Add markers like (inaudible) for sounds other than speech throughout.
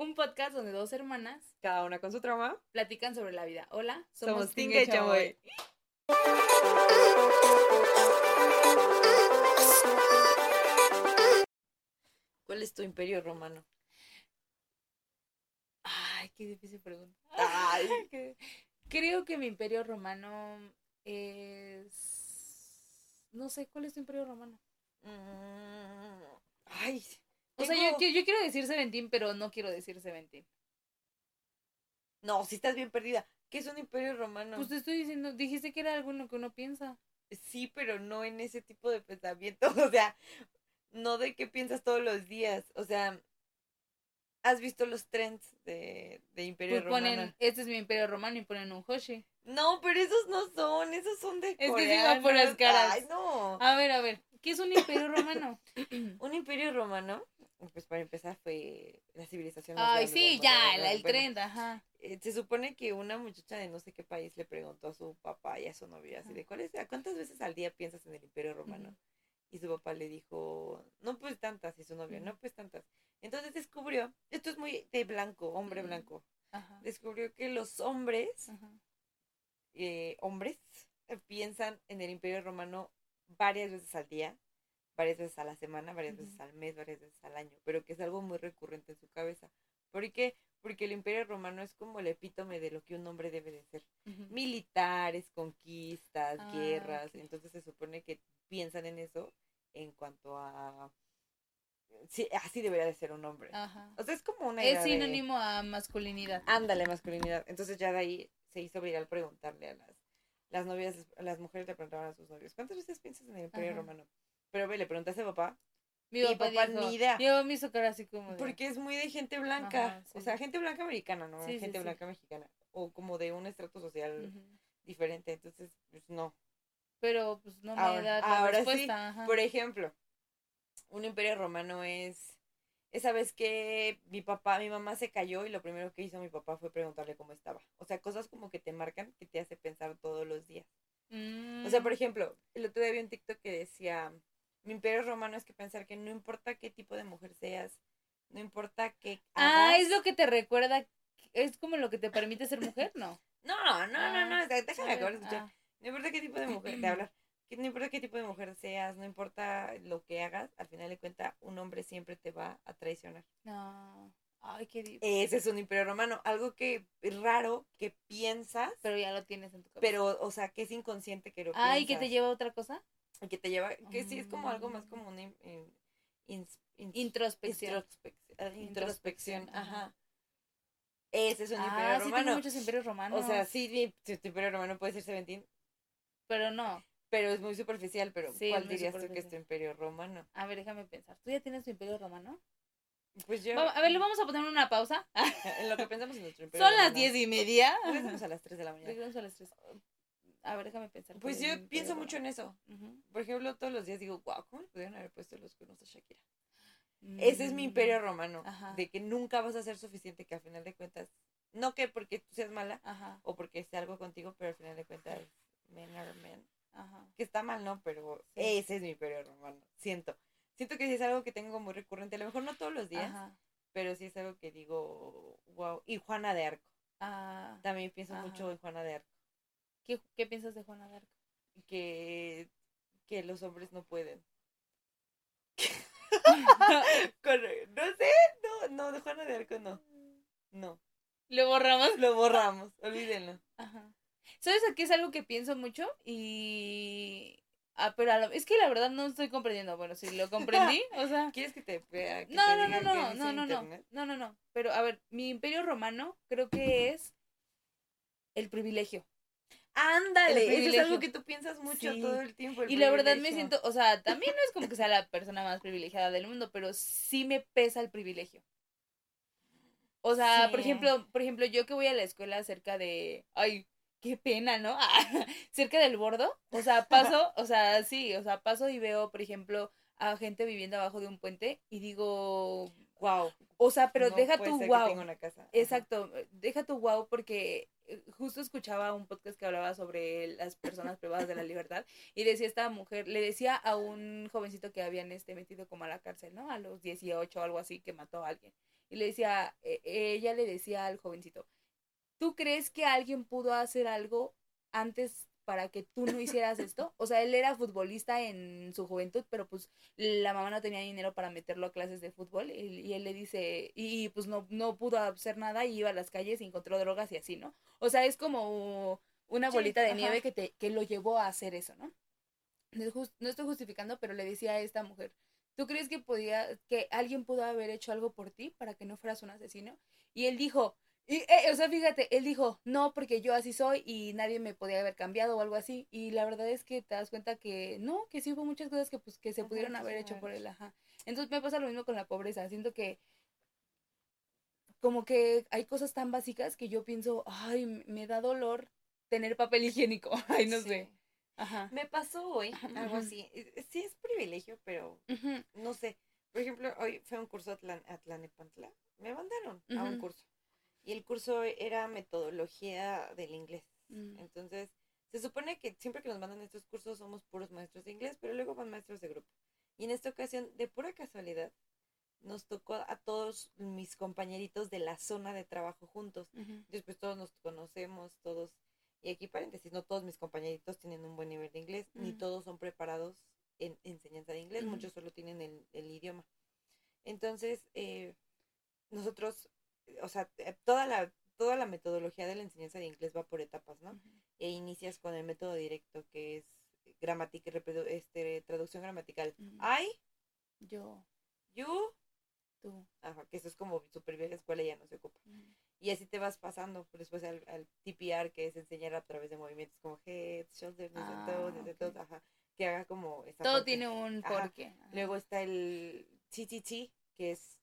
un podcast donde dos hermanas, cada una con su trauma, platican sobre la vida. Hola, somos, somos Tinga y Chamoy. ¿Cuál es tu imperio romano? Ay, qué difícil pregunta. Ay. (laughs) Creo que mi imperio romano es... No sé, ¿cuál es tu imperio romano? Mm, ay. O sea, yo, yo, quiero decir Seventeen, pero no quiero decir Seventeen. No, si estás bien perdida. ¿Qué es un imperio romano? Pues te estoy diciendo, dijiste que era algo en lo que uno piensa. Sí, pero no en ese tipo de pensamiento. (laughs) O sea, no de qué piensas todos los días. O sea, ¿has visto los trends de, de Imperio pues Romano? Ponen, este es mi Imperio Romano y ponen un Hoshi. No, pero esos no son, esos son de Es que se por las caras. Ay, no. A ver, a ver, ¿qué es un Imperio Romano? (clears throat) un Imperio Romano, pues para empezar fue la civilización. Ay, sí, ya, el, trend, ajá. Eh, se supone que una muchacha de no sé qué país le preguntó a su papá y a su novia así de, ¿cuál es, ¿cuántas veces al día piensas en el Imperio Romano? Y su papá le dijo, no pues tantas, y su novia, no pues tantas. Entonces descubrió, esto es muy de blanco, hombre blanco, descubrió que los hombres, eh, hombres, eh, piensan en el Imperio Romano varias veces al día, varias veces a la semana, varias veces al mes, varias veces al año, pero que es algo muy recurrente en su cabeza. ¿Por qué? Porque el Imperio Romano es como el epítome de lo que un hombre debe de ser. Militares, conquistas, ah, guerras, entonces se supone que piensan en eso en cuanto a sí, así debería de ser un hombre. O sea, es como una Es sinónimo a masculinidad. Ándale, masculinidad. Entonces ya de ahí se hizo viral preguntarle a las las novias, las mujeres le preguntaban a sus novios, ¿cuántas veces piensas en el Imperio Romano? Pero ve, le preguntaste a papá. Mi papá, ni idea. Yo me hizo cara así como Porque es muy de gente blanca, o sea, gente blanca americana, ¿no? gente blanca mexicana o como de un estrato social diferente, entonces pues no. Pero pues no me ahora, da ahora respuesta. Sí, por ejemplo, un imperio romano es esa vez que mi papá, mi mamá se cayó y lo primero que hizo mi papá fue preguntarle cómo estaba. O sea, cosas como que te marcan, que te hace pensar todos los días. O sea, por mm. ejemplo, el otro día vi un TikTok que decía, mi imperio romano es que pensar que no importa qué tipo de mujer seas, no importa qué... Ah, es lo que te recuerda, es como lo que te permite ser mujer, ¿no? no, (laughs) no, no, no, ah, déjame acabar de escuchar. Ah. No importa qué tipo de (laughs) mujer, de hablar, no importa qué tipo de mujer seas, no importa lo que hagas, al final de cuentas un hombre siempre te va a traicionar. No. Ay, qué Ese es un imperio romano, algo que es raro, que piensas. Pero ya lo tienes en tu cabeza. Pero, o sea, que es inconsciente que lo piensas. Ay, que te lleva a otra cosa. Que te lleva, que sí es como algo más como una introspección. Introspección, ajá. Ese es un ah, imperio sí romano. Tengo muchos imperios romanos. O sea, sí, tu imperio romano puede ser Seventeen. Pero no. Pero es muy superficial, pero ¿cuál dirías tú que es tu imperio romano? A ver, déjame pensar. ¿Tú ya tienes tu imperio romano? Pues yo. A ver, le vamos a poner una pausa. (laughs) en lo que pensamos en nuestro imperio Son las diez y media. Regresamos a las tres de la mañana. Regresamos a las tres. A ver, déjame pensar. Pues yo pienso mucho en eso. Por ejemplo, todos los días digo, wow, ¿cómo le pudieron haber puesto los cuernos a Shakira? Ese es mi imperio mm, romano. De que nunca vas a ser suficiente, que al final de cuentas, no que porque tú seas mala o porque sea algo contigo, pero al final de cuentas, men are men. Que está mal, ¿no? Pero ese es mi periodo romano. Siento. Siento que sí es algo que tengo muy recurrente. A lo mejor no todos los días. Pero sí es algo que digo, wow. Y Juana de Arco. Ah, También pienso mucho en Juana de Arco. ¿Qué, ¿Qué piensas de Juana de Arco? Que, que los hombres no pueden. (laughs) (laughs) no sé, no, no, de Juana de Arco no. No. ¿Lo borramos? Lo borramos, olvídenlo. Ajá. ¿Sabes aquí es algo que pienso mucho? Y... Ah, pero es que la verdad no estoy comprendiendo. Bueno, si lo comprendí, (laughs) o sea... ¿Quieres que te... Que no, no, no, no, no, no, no, no, no, no. Pero, a ver, mi imperio romano creo que es el privilegio. Ándale, eso es algo que tú piensas mucho todo el tiempo. y la verdad me siento, o sea, también no es como que sea la persona más privilegiada del mundo, pero sí me pesa el privilegio. O sea, por ejemplo, por ejemplo, yo que voy a la escuela cerca de, ay, qué pena, ¿no? (laughs) cerca del bordo. O sea, (laughs) paso, o sea, sí, o sea, paso y veo, por ejemplo, a gente viviendo abajo de un puente y digo, wow. O sea, pero deja tu wow. Exacto, deja tu wow porque eh, justo escuchaba un podcast que hablaba sobre las personas privadas de la libertad y decía esta mujer, le decía a un jovencito que habían este metido como a la cárcel, ¿no? A los 18 o algo así que mató a alguien. y le decía, e- ella le decía al jovencito, ¿tú crees que alguien pudo hacer algo antes para que tú no hicieras esto? O sea, él era futbolista en su juventud, pero pues la mamá no tenía dinero para meterlo a clases de fútbol y, y él le dice, y pues no, no pudo hacer nada y iba a las calles y encontró drogas y así, ¿no? O sea, es como una Sí, bolita de ajá. nieve que, te, que lo llevó a hacer eso, ¿no? No estoy justificando, pero le decía a esta mujer, ¿tú crees que podía, que alguien pudo haber hecho algo por ti para que no fueras un asesino? Y él dijo, y, eh, o sea, fíjate, él dijo, no, porque yo así soy y nadie me podía haber cambiado o algo así. Y la verdad es que te das cuenta que no, que sí hubo muchas cosas que pues que se Ajá, pudieron haber hecho por él, ajá. Entonces me pasa lo mismo con la pobreza, siento que como que hay cosas tan básicas que yo pienso, ay, me da dolor tener papel higiénico, (laughs) ay, no Sí. sé. Ajá. Me pasó hoy algo así. Eh, eh, Sí es privilegio, pero no sé. Por ejemplo, hoy fue un curso a Tlan- a Tlanepantla. Me mandaron a un curso. Y el curso era metodología del inglés. mm, Entonces, se supone que siempre que nos mandan estos cursos somos puros maestros de inglés, pero luego van maestros de grupo. Y en esta ocasión, de pura casualidad, nos tocó a todos mis compañeritos de la zona de trabajo juntos. Después todos nos conocemos, todos. Y aquí paréntesis, no todos mis compañeritos tienen un buen nivel de inglés, ni todos son preparados en enseñanza de inglés, muchos solo tienen el, el idioma. Entonces, eh, nosotros, o sea, eh, toda la, toda la metodología de la enseñanza de inglés va por etapas, ¿no? E inicias con el método directo, que es gramática, este, traducción gramatical. Ujú. I, Yo, you, tú. ajá, que eso es como super vieja escuela y ya no se ocupa. Y así te vas pasando después al, al TPR, que es enseñar a través de movimientos como head, shoulders, Ah, todo, desde ok. todo, ajá, que haga como esa Todo parte. tiene un Ajá. porqué. ajá. Luego está el TTT, que es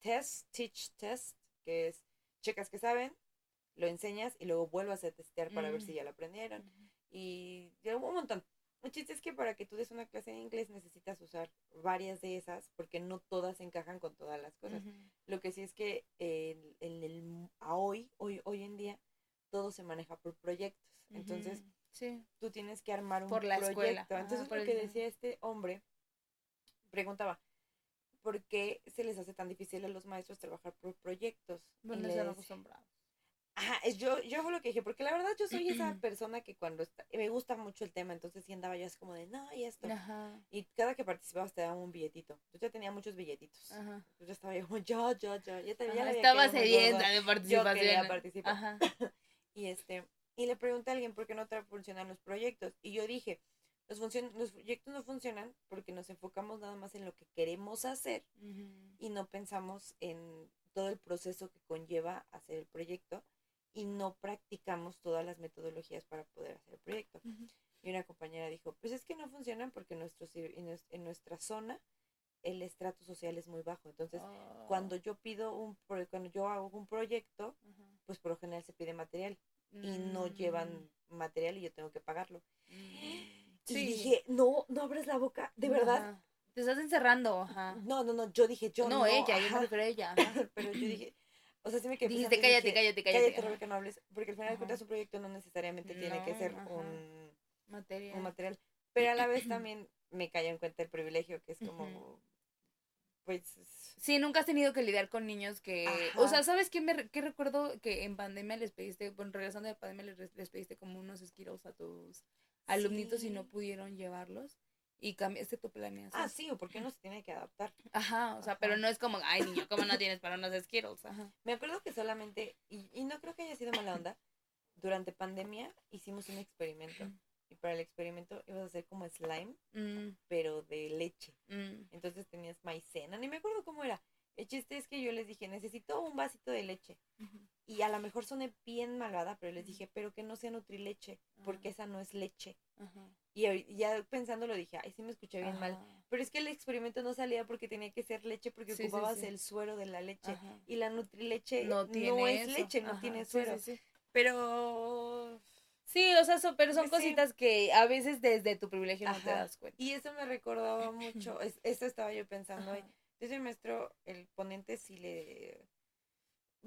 test, teach, test, que es checas que saben, lo enseñas y luego vuelvas a testear para ver Mm. si ya lo aprendieron. Y un montón. El chiste es que para que tú des una clase de inglés necesitas usar varias de esas porque no todas encajan con todas las cosas. Lo que sí es que en, en el, a hoy, hoy, hoy en día, todo se maneja por proyectos. Entonces, sí. tú tienes que armar un Por la proyecto. escuela. Entonces, por lo el- que decía este hombre, preguntaba, ¿por qué se les hace tan difícil a los maestros trabajar por proyectos? Bueno, le están decía- acostumbrados. Ajá, yo, yo fue lo que dije, porque la verdad yo soy esa (clears throat) persona que cuando está, me gusta mucho el tema, entonces sí andaba yo así como de, no, y esto. Ajá. Y cada que participabas te daban un billetito. Yo ya tenía muchos billetitos. Ajá. Yo ya estaba yo como, yo, yo, yo, ya, te, ya Ajá, Estaba sedienta de Yo participación. quería participar. Ajá. (laughs) Y este, y le pregunté a alguien por qué no tra- funcionan los proyectos. Y yo dije, los, los proyectos no funcionan porque nos enfocamos nada más en lo que queremos hacer y no pensamos en todo el proceso que conlleva hacer el proyecto y no practicamos todas las metodologías para poder hacer el proyecto. Y una compañera dijo, pues es que no funcionan porque en, nuestro, en, nues- en nuestra zona el estrato social es muy bajo. Entonces, cuando Oh. yo pido un, pro- cuando yo hago un proyecto, pues por lo general se pide material y no Mm. llevan material y yo tengo que pagarlo. Mm. Y Sí. dije, no, no abres la boca, de verdad. Te estás encerrando, ajá. No, no, no, yo dije, yo no. no, ella, yo me refiero a ella. (laughs) ajá. Pero yo dije, o sea, sí me quedé Dijiste, pensando cállate, dije, cállate, cállate. Cállate, ajá. Rebeca, no hables. Porque al final de cuentas un proyecto no necesariamente tiene que ser un, Material. un material. Pero a la vez (clears throat) también me cayó en cuenta el privilegio que es como, pues, Sí, nunca has tenido que lidiar con niños que... Ajá. O sea, ¿sabes qué, me, re- qué recuerdo? Que en pandemia les pediste, bueno, regresando de pandemia les, les pediste como unos esquiros a tus alumnitos y no Sí. pudieron llevarlos. Y cambiaste tu planeación. ah, sí, o porque uno se tiene que adaptar. Ajá, o sea, Ajá. pero no es como, ay, niño, ¿cómo no tienes para unos Skittles? Ajá. (laughs) Me acuerdo que solamente, y, y no creo que haya sido mala onda, durante pandemia hicimos un experimento. Y para el experimento ibas a hacer como slime, Mm, pero de leche. mm, Entonces tenías maicena, ni me acuerdo cómo era. El chiste es que yo les dije, necesito un vasito de leche. ujú. Y a lo mejor soné bien malvada, pero les dije, pero que no sea nutrileche, porque esa no es leche. Ajá. Y ya pensándolo dije, ay, sí me escuché bien mal. Pero es que el experimento no salía porque tenía que ser leche, porque Sí, ocupabas sí. el suero de la leche. Ajá. Y la nutrileche No no, es eso. leche, no tiene suero. sí, sí. Pero... Sí, o sea, so- pero son Pues cositas que a veces desde tu privilegio no te das cuenta. Y eso me recordaba (clears throat) mucho, es, esto estaba yo pensando. Entonces el maestro, el ponente sí le...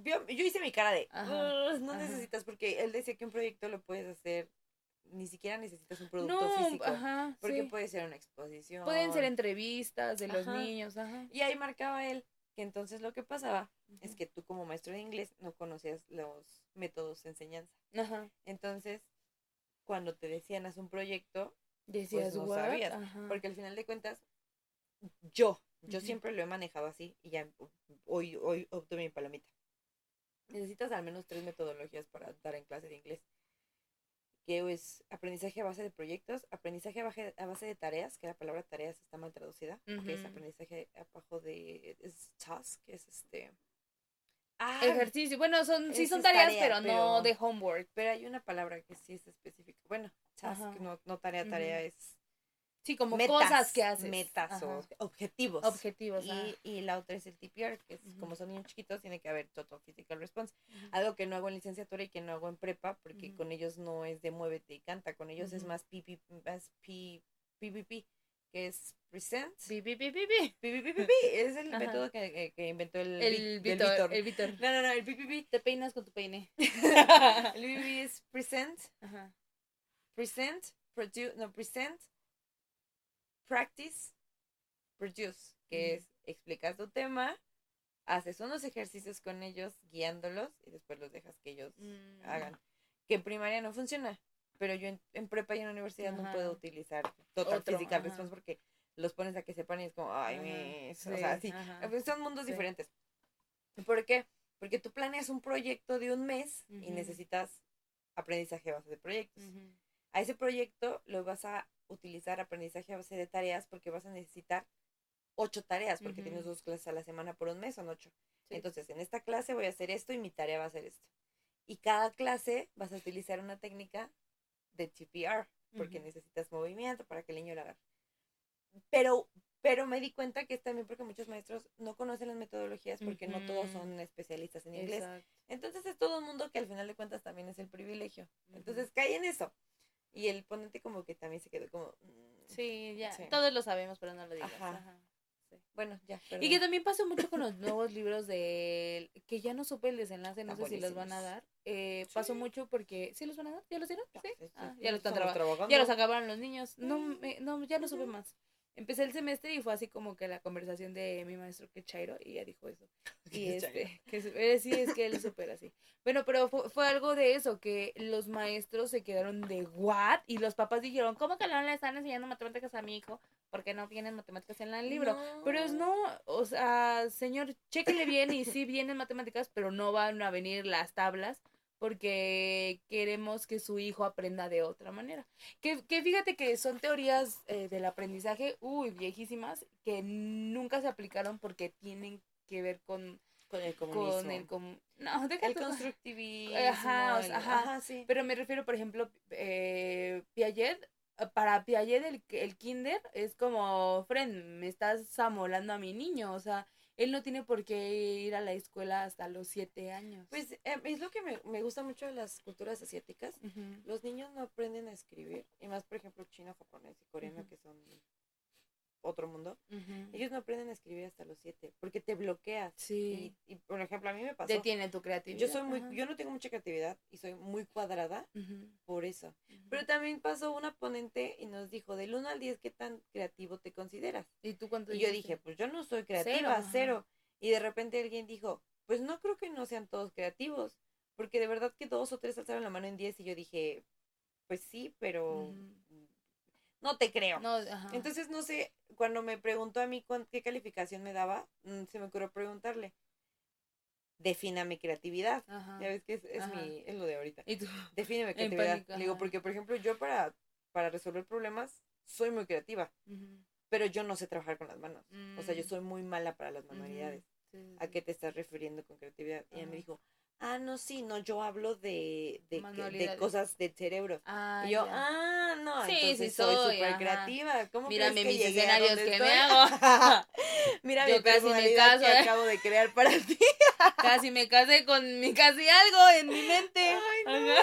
Vio- yo hice mi cara de, Ajá, "Ugh, no ajá. necesitas, porque él decía que un proyecto lo puedes hacer, ni siquiera necesitas un producto No, físico. ajá, Porque sí. puede ser una exposición. Pueden ser entrevistas de los Ajá. niños, ajá. Y ahí marcaba él que entonces lo que pasaba es que tú como maestro de inglés no conocías los métodos de enseñanza. Ajá. Entonces, cuando te decían haz un proyecto, Decías, pues no "What?". sabías. Porque al final de cuentas, yo, yo siempre lo he manejado así y ya hoy, hoy obtuve mi palomita. Necesitas al menos tres metodologías para dar en clase de inglés. Que es aprendizaje a base de proyectos, aprendizaje a base, de tareas, que la palabra tareas está mal traducida, que es aprendizaje abajo de es task, que es este ah, Ejercicio. Bueno, son, sí son tareas, tarea, pero, no de homework. pero hay una palabra que sí es específica. Bueno, task, no, no tarea, tarea es Sí, como metas, cosas que haces. Metas o objetivos. objetivos. Y, y la otra es el TPR, que es como son niños chiquitos, tiene que haber Total Physical Response. Algo que no hago en licenciatura y que no hago en prepa, porque con ellos no es de muévete y canta, con ellos es más PP, más P- PPP, que es Present. Pi. PPP, es el método que, que- que inventó el, El Vi- del Víctor. Víctor. El Víctor. No, no, no, el PPP. Te peinas con tu peine. El PPP es Present. Present, Produce, no, Present, Practice, Produce, que es explicas tu tema, haces unos ejercicios con ellos, guiándolos, y después los dejas que ellos Mm. hagan. Que en primaria no funciona, pero yo en, en prepa y en universidad no puedo utilizar Total Otro, Physical ajá. Response porque los pones a que sepan y es como, ay, Ajá, mis", o sí, sea, sí, pues son mundos Sí. diferentes. ¿Por qué? Porque tú planeas un proyecto de un mes y necesitas aprendizaje base de proyectos. A ese proyecto lo vas a utilizar aprendizaje a base de tareas porque vas a necesitar ocho tareas porque Ujú. tienes dos clases a la semana por un mes, son ocho. Sí. Entonces, en esta clase voy a hacer esto y mi tarea va a ser esto. Y cada clase vas a utilizar una técnica de TPR porque Ujú. necesitas movimiento para que el niño lo haga. Pero, pero me di cuenta que es también porque muchos maestros no conocen las metodologías porque no todos son especialistas en inglés. Exacto. Entonces es todo un mundo que al final de cuentas también es el privilegio. Entonces cae en eso. Y el ponente como que también se quedó como... mm, Sí, ya. Sí. Todos lo sabemos, pero no lo digas. Ajá. Ajá. Bueno, ya. Y que también pasó mucho con los (laughs) nuevos libros de que ya no supe el desenlace, no sé si los van a dar. Eh, Pasó Sí. mucho porque ¿sí los van a dar? ¿Ya los dieron? ¿Sí? sí, sí, Ah, sí, ya los están trabajando. Ya los acabaron los niños. No, me- no ya no supe más. Empecé el semestre y fue así como que la conversación de mi maestro que Chairo y ya dijo eso. (laughs) Y este, que eh, sí, es que él es súper así. Bueno, pero fue, fue algo de eso, que los maestros se quedaron de what? Y los papás dijeron, ¿cómo que no le están enseñando matemáticas a mi hijo? Porque no tienen matemáticas en el libro. Pero es no, o sea, señor, chéquele bien y sí vienen matemáticas, pero no van a venir las tablas porque queremos que su hijo aprenda de otra manera. Que, que fíjate que son teorías eh, del aprendizaje, uy, viejísimas, que nunca se aplicaron porque tienen que ver con, Con el comunismo. con el... com- no, deja el constructivismo. Ajá, o el- sea, ajá. sí. Pero me refiero, por ejemplo, eh, Piaget, para Piaget el, el kinder es como, friend, me estás amolando a mi niño, o sea, él no tiene por qué ir a la escuela hasta los siete años. Pues eh, es lo que me, me gusta mucho de las culturas asiáticas. Los niños no aprenden a escribir. Y más, por ejemplo, chino, japonés y coreano, que son otro mundo. Ellos no aprenden a escribir hasta los siete. Porque te bloqueas. Sí, Y, y, por ejemplo, a mí me pasó. detiene tu creatividad. Yo soy muy, Ajá. yo no tengo mucha creatividad y soy muy cuadrada por eso. Pero también pasó una ponente y nos dijo, del 1 al 10, ¿qué tan creativo te consideras? ¿Y tú cuánto Y yo dije, pues yo no soy creativa, Cero, cero. Y de repente alguien dijo, pues no creo que no sean todos creativos, porque de verdad que dos o tres alzaron la mano en 10 y yo dije, pues sí, pero. No te creo. No. Entonces, no sé, cuando me preguntó a mí qué calificación me daba, mm, se me ocurrió preguntarle, defina mi creatividad. Ajá. Ya ves que es, es mi, es lo de ahorita. ¿Y tú? Define mi creatividad. pánico, Le digo, porque por ejemplo, yo para, para resolver problemas soy muy creativa, pero yo no sé trabajar con las manos. O sea, yo Mm, soy muy mala para las manualidades. Sí, sí, ¿A qué te estás refiriendo con creatividad? Y ella me dijo, ah, no, sí, no, yo hablo de, de, que- de Manualidades. cosas del cerebro. Ah, y yo, ya. ah, no, Sí, entonces sí soy súper creativa. ¿Cómo Mírame crees que mis escenarios que estoy? me hago. (laughs) Mira (laughs) Yo casi me caso, que ¿eh? acabo de crear para (laughs) ti. Casi me casé con mi casi algo en mi mente. Ay, no.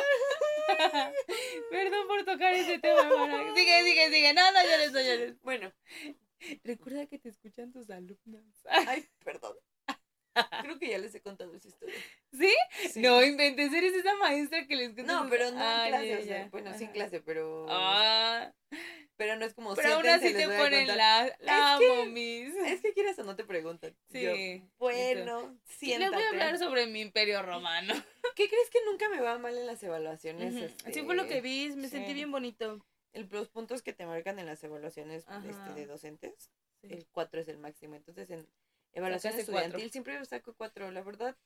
Perdón por tocar ese tema, hermana. Sigue, sigue, sigue. No, no llores, no llores. Bueno, Recuerda que te escuchan tus alumnos. ay, perdón. Creo que ya les he contado esa historia. ¿Sí? Sí. No inventes, eres esa maestra que les No, pero no Ah, en clase, ya, o sea, ya. bueno, sí en Ajá. clase, pero... Ah, pero no es como Pero aún así te ponen la, la que- amo, mis. Es que quieras o no te preguntan. Sí. Yo, bueno, siéntate. Les voy a hablar sobre mi imperio romano. (laughs) ¿Qué crees que nunca me va mal en las evaluaciones? Ujú. este, Así fue lo que vi, me sí. sentí bien bonito. el- los puntos que te marcan en las evaluaciones este, de docentes, Sí. el 4 es el máximo. Entonces, en evaluación Sacaste cuatro. estudiantil siempre saco 4, la verdad.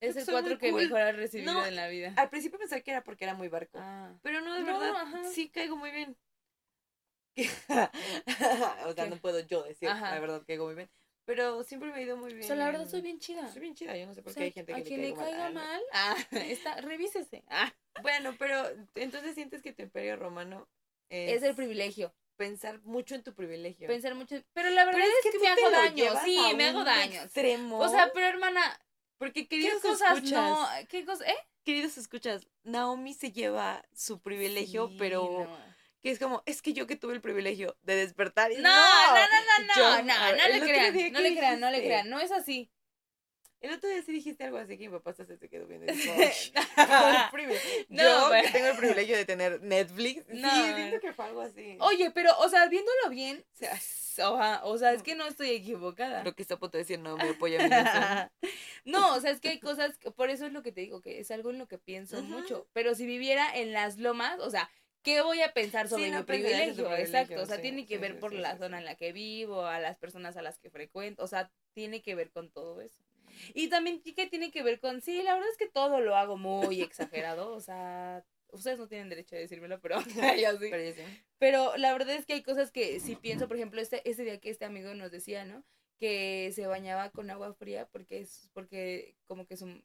Es el cuatro que cool. mejor has recibido No, en la vida. Al principio pensé que era porque era muy barco. Ah. Pero no, de No, verdad, ajá. sí caigo muy bien. (laughs) (laughs) o sea, ¿Qué? no puedo yo decir, Ajá. la verdad, caigo muy bien. Pero siempre me ha ido muy bien. O sea, la verdad soy bien chida. Soy bien chida, yo no sé por O qué hay gente que a quien le caiga mal. mal, ah, (laughs) está, revísese. Ah, Bueno, pero entonces sientes que tu imperio romano es, es el privilegio. Pensar mucho en tu privilegio. Pensar mucho. Pero la verdad Pero es, que, me hago daño. Sí, me hago daño. Extremo. O sea, pero hermana, porque ¿qué queridos cosas escuchas, no? ¿Qué cosas? ¿Eh? queridos escuchas, Naomi se lleva su privilegio, Sí, pero no. que es como, es que yo que tuve el privilegio de despertar y No, no, no, no, no, Yo- no, ver, no el le crean, no ¿qué le crean, no le crean, no es así. El otro día sí dijiste algo así que mi papá se quedó viendo. (laughs) (laughs) No, yo pero- que tengo el privilegio de tener Netflix. (laughs) No. Sí, siento que fue algo así. Oye, pero, o sea, viéndolo bien, O sea, es que no estoy equivocada. lo que está a punto de decir no me apoya. No, o sea, es que hay cosas, que- por eso es lo que te digo, que es algo en lo que pienso mucho. Pero si viviera en las lomas, o sea, ¿qué voy a pensar Sí, sobre no mi tu privilegio? privilegio, Exacto, o sea, sí, tiene que sí, ver sí, por sí, la sí, zona sí. en la que vivo, a las personas a las que frecuento, o sea, tiene que ver con todo eso. Y también que tiene que ver con, sí, la verdad es que todo lo hago muy exagerado, o sea, ustedes no tienen derecho a decírmelo, pero (laughs) (laughs) yo sí. Pero yo sí. Pero la verdad es que hay cosas que sí pienso, por ejemplo, este, ese día que este amigo nos decía, ¿no? Que se bañaba con agua fría porque es, porque como que su,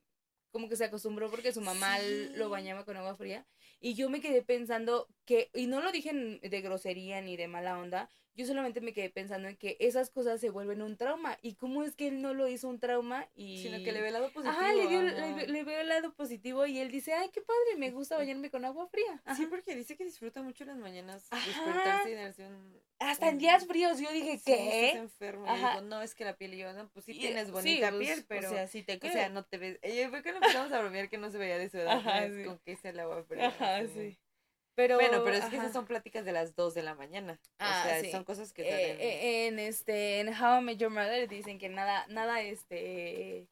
como que se acostumbró porque su mamá Sí. lo bañaba con agua fría. Y yo me quedé pensando que, y no lo dije de grosería ni de mala onda, yo solamente me quedé pensando en que esas cosas se vuelven un trauma. ¿Y cómo es que él no lo hizo un trauma? Y... Sino que le ve el lado positivo. Ajá, le, dio, le, le veo el lado positivo y él dice, ay, qué padre, me gusta bañarme con agua fría. Ajá. Sí, porque dice que disfruta mucho las mañanas Ajá. despertarse y darse un... Hasta en días fríos yo dije, Sí, estás ¿qué? enfermo. Y Ajá. digo, no, es que la piel y yo, no, pues sí Y- tienes sí, bonita pues, piel, pero... O sea, sí te O creo. sea, no te ves. Y fue cuando empezamos a bromear que no se veía de su edad. Ajá, sí. Con que hice el agua fría. Ajá, sí. Pero, Bueno, pero es que ajá. esas son pláticas de las 2 de la mañana. Ah, o sea, sí. son cosas que Eh, eh, en este, en How I Met Your Mother dicen que nada, nada, este,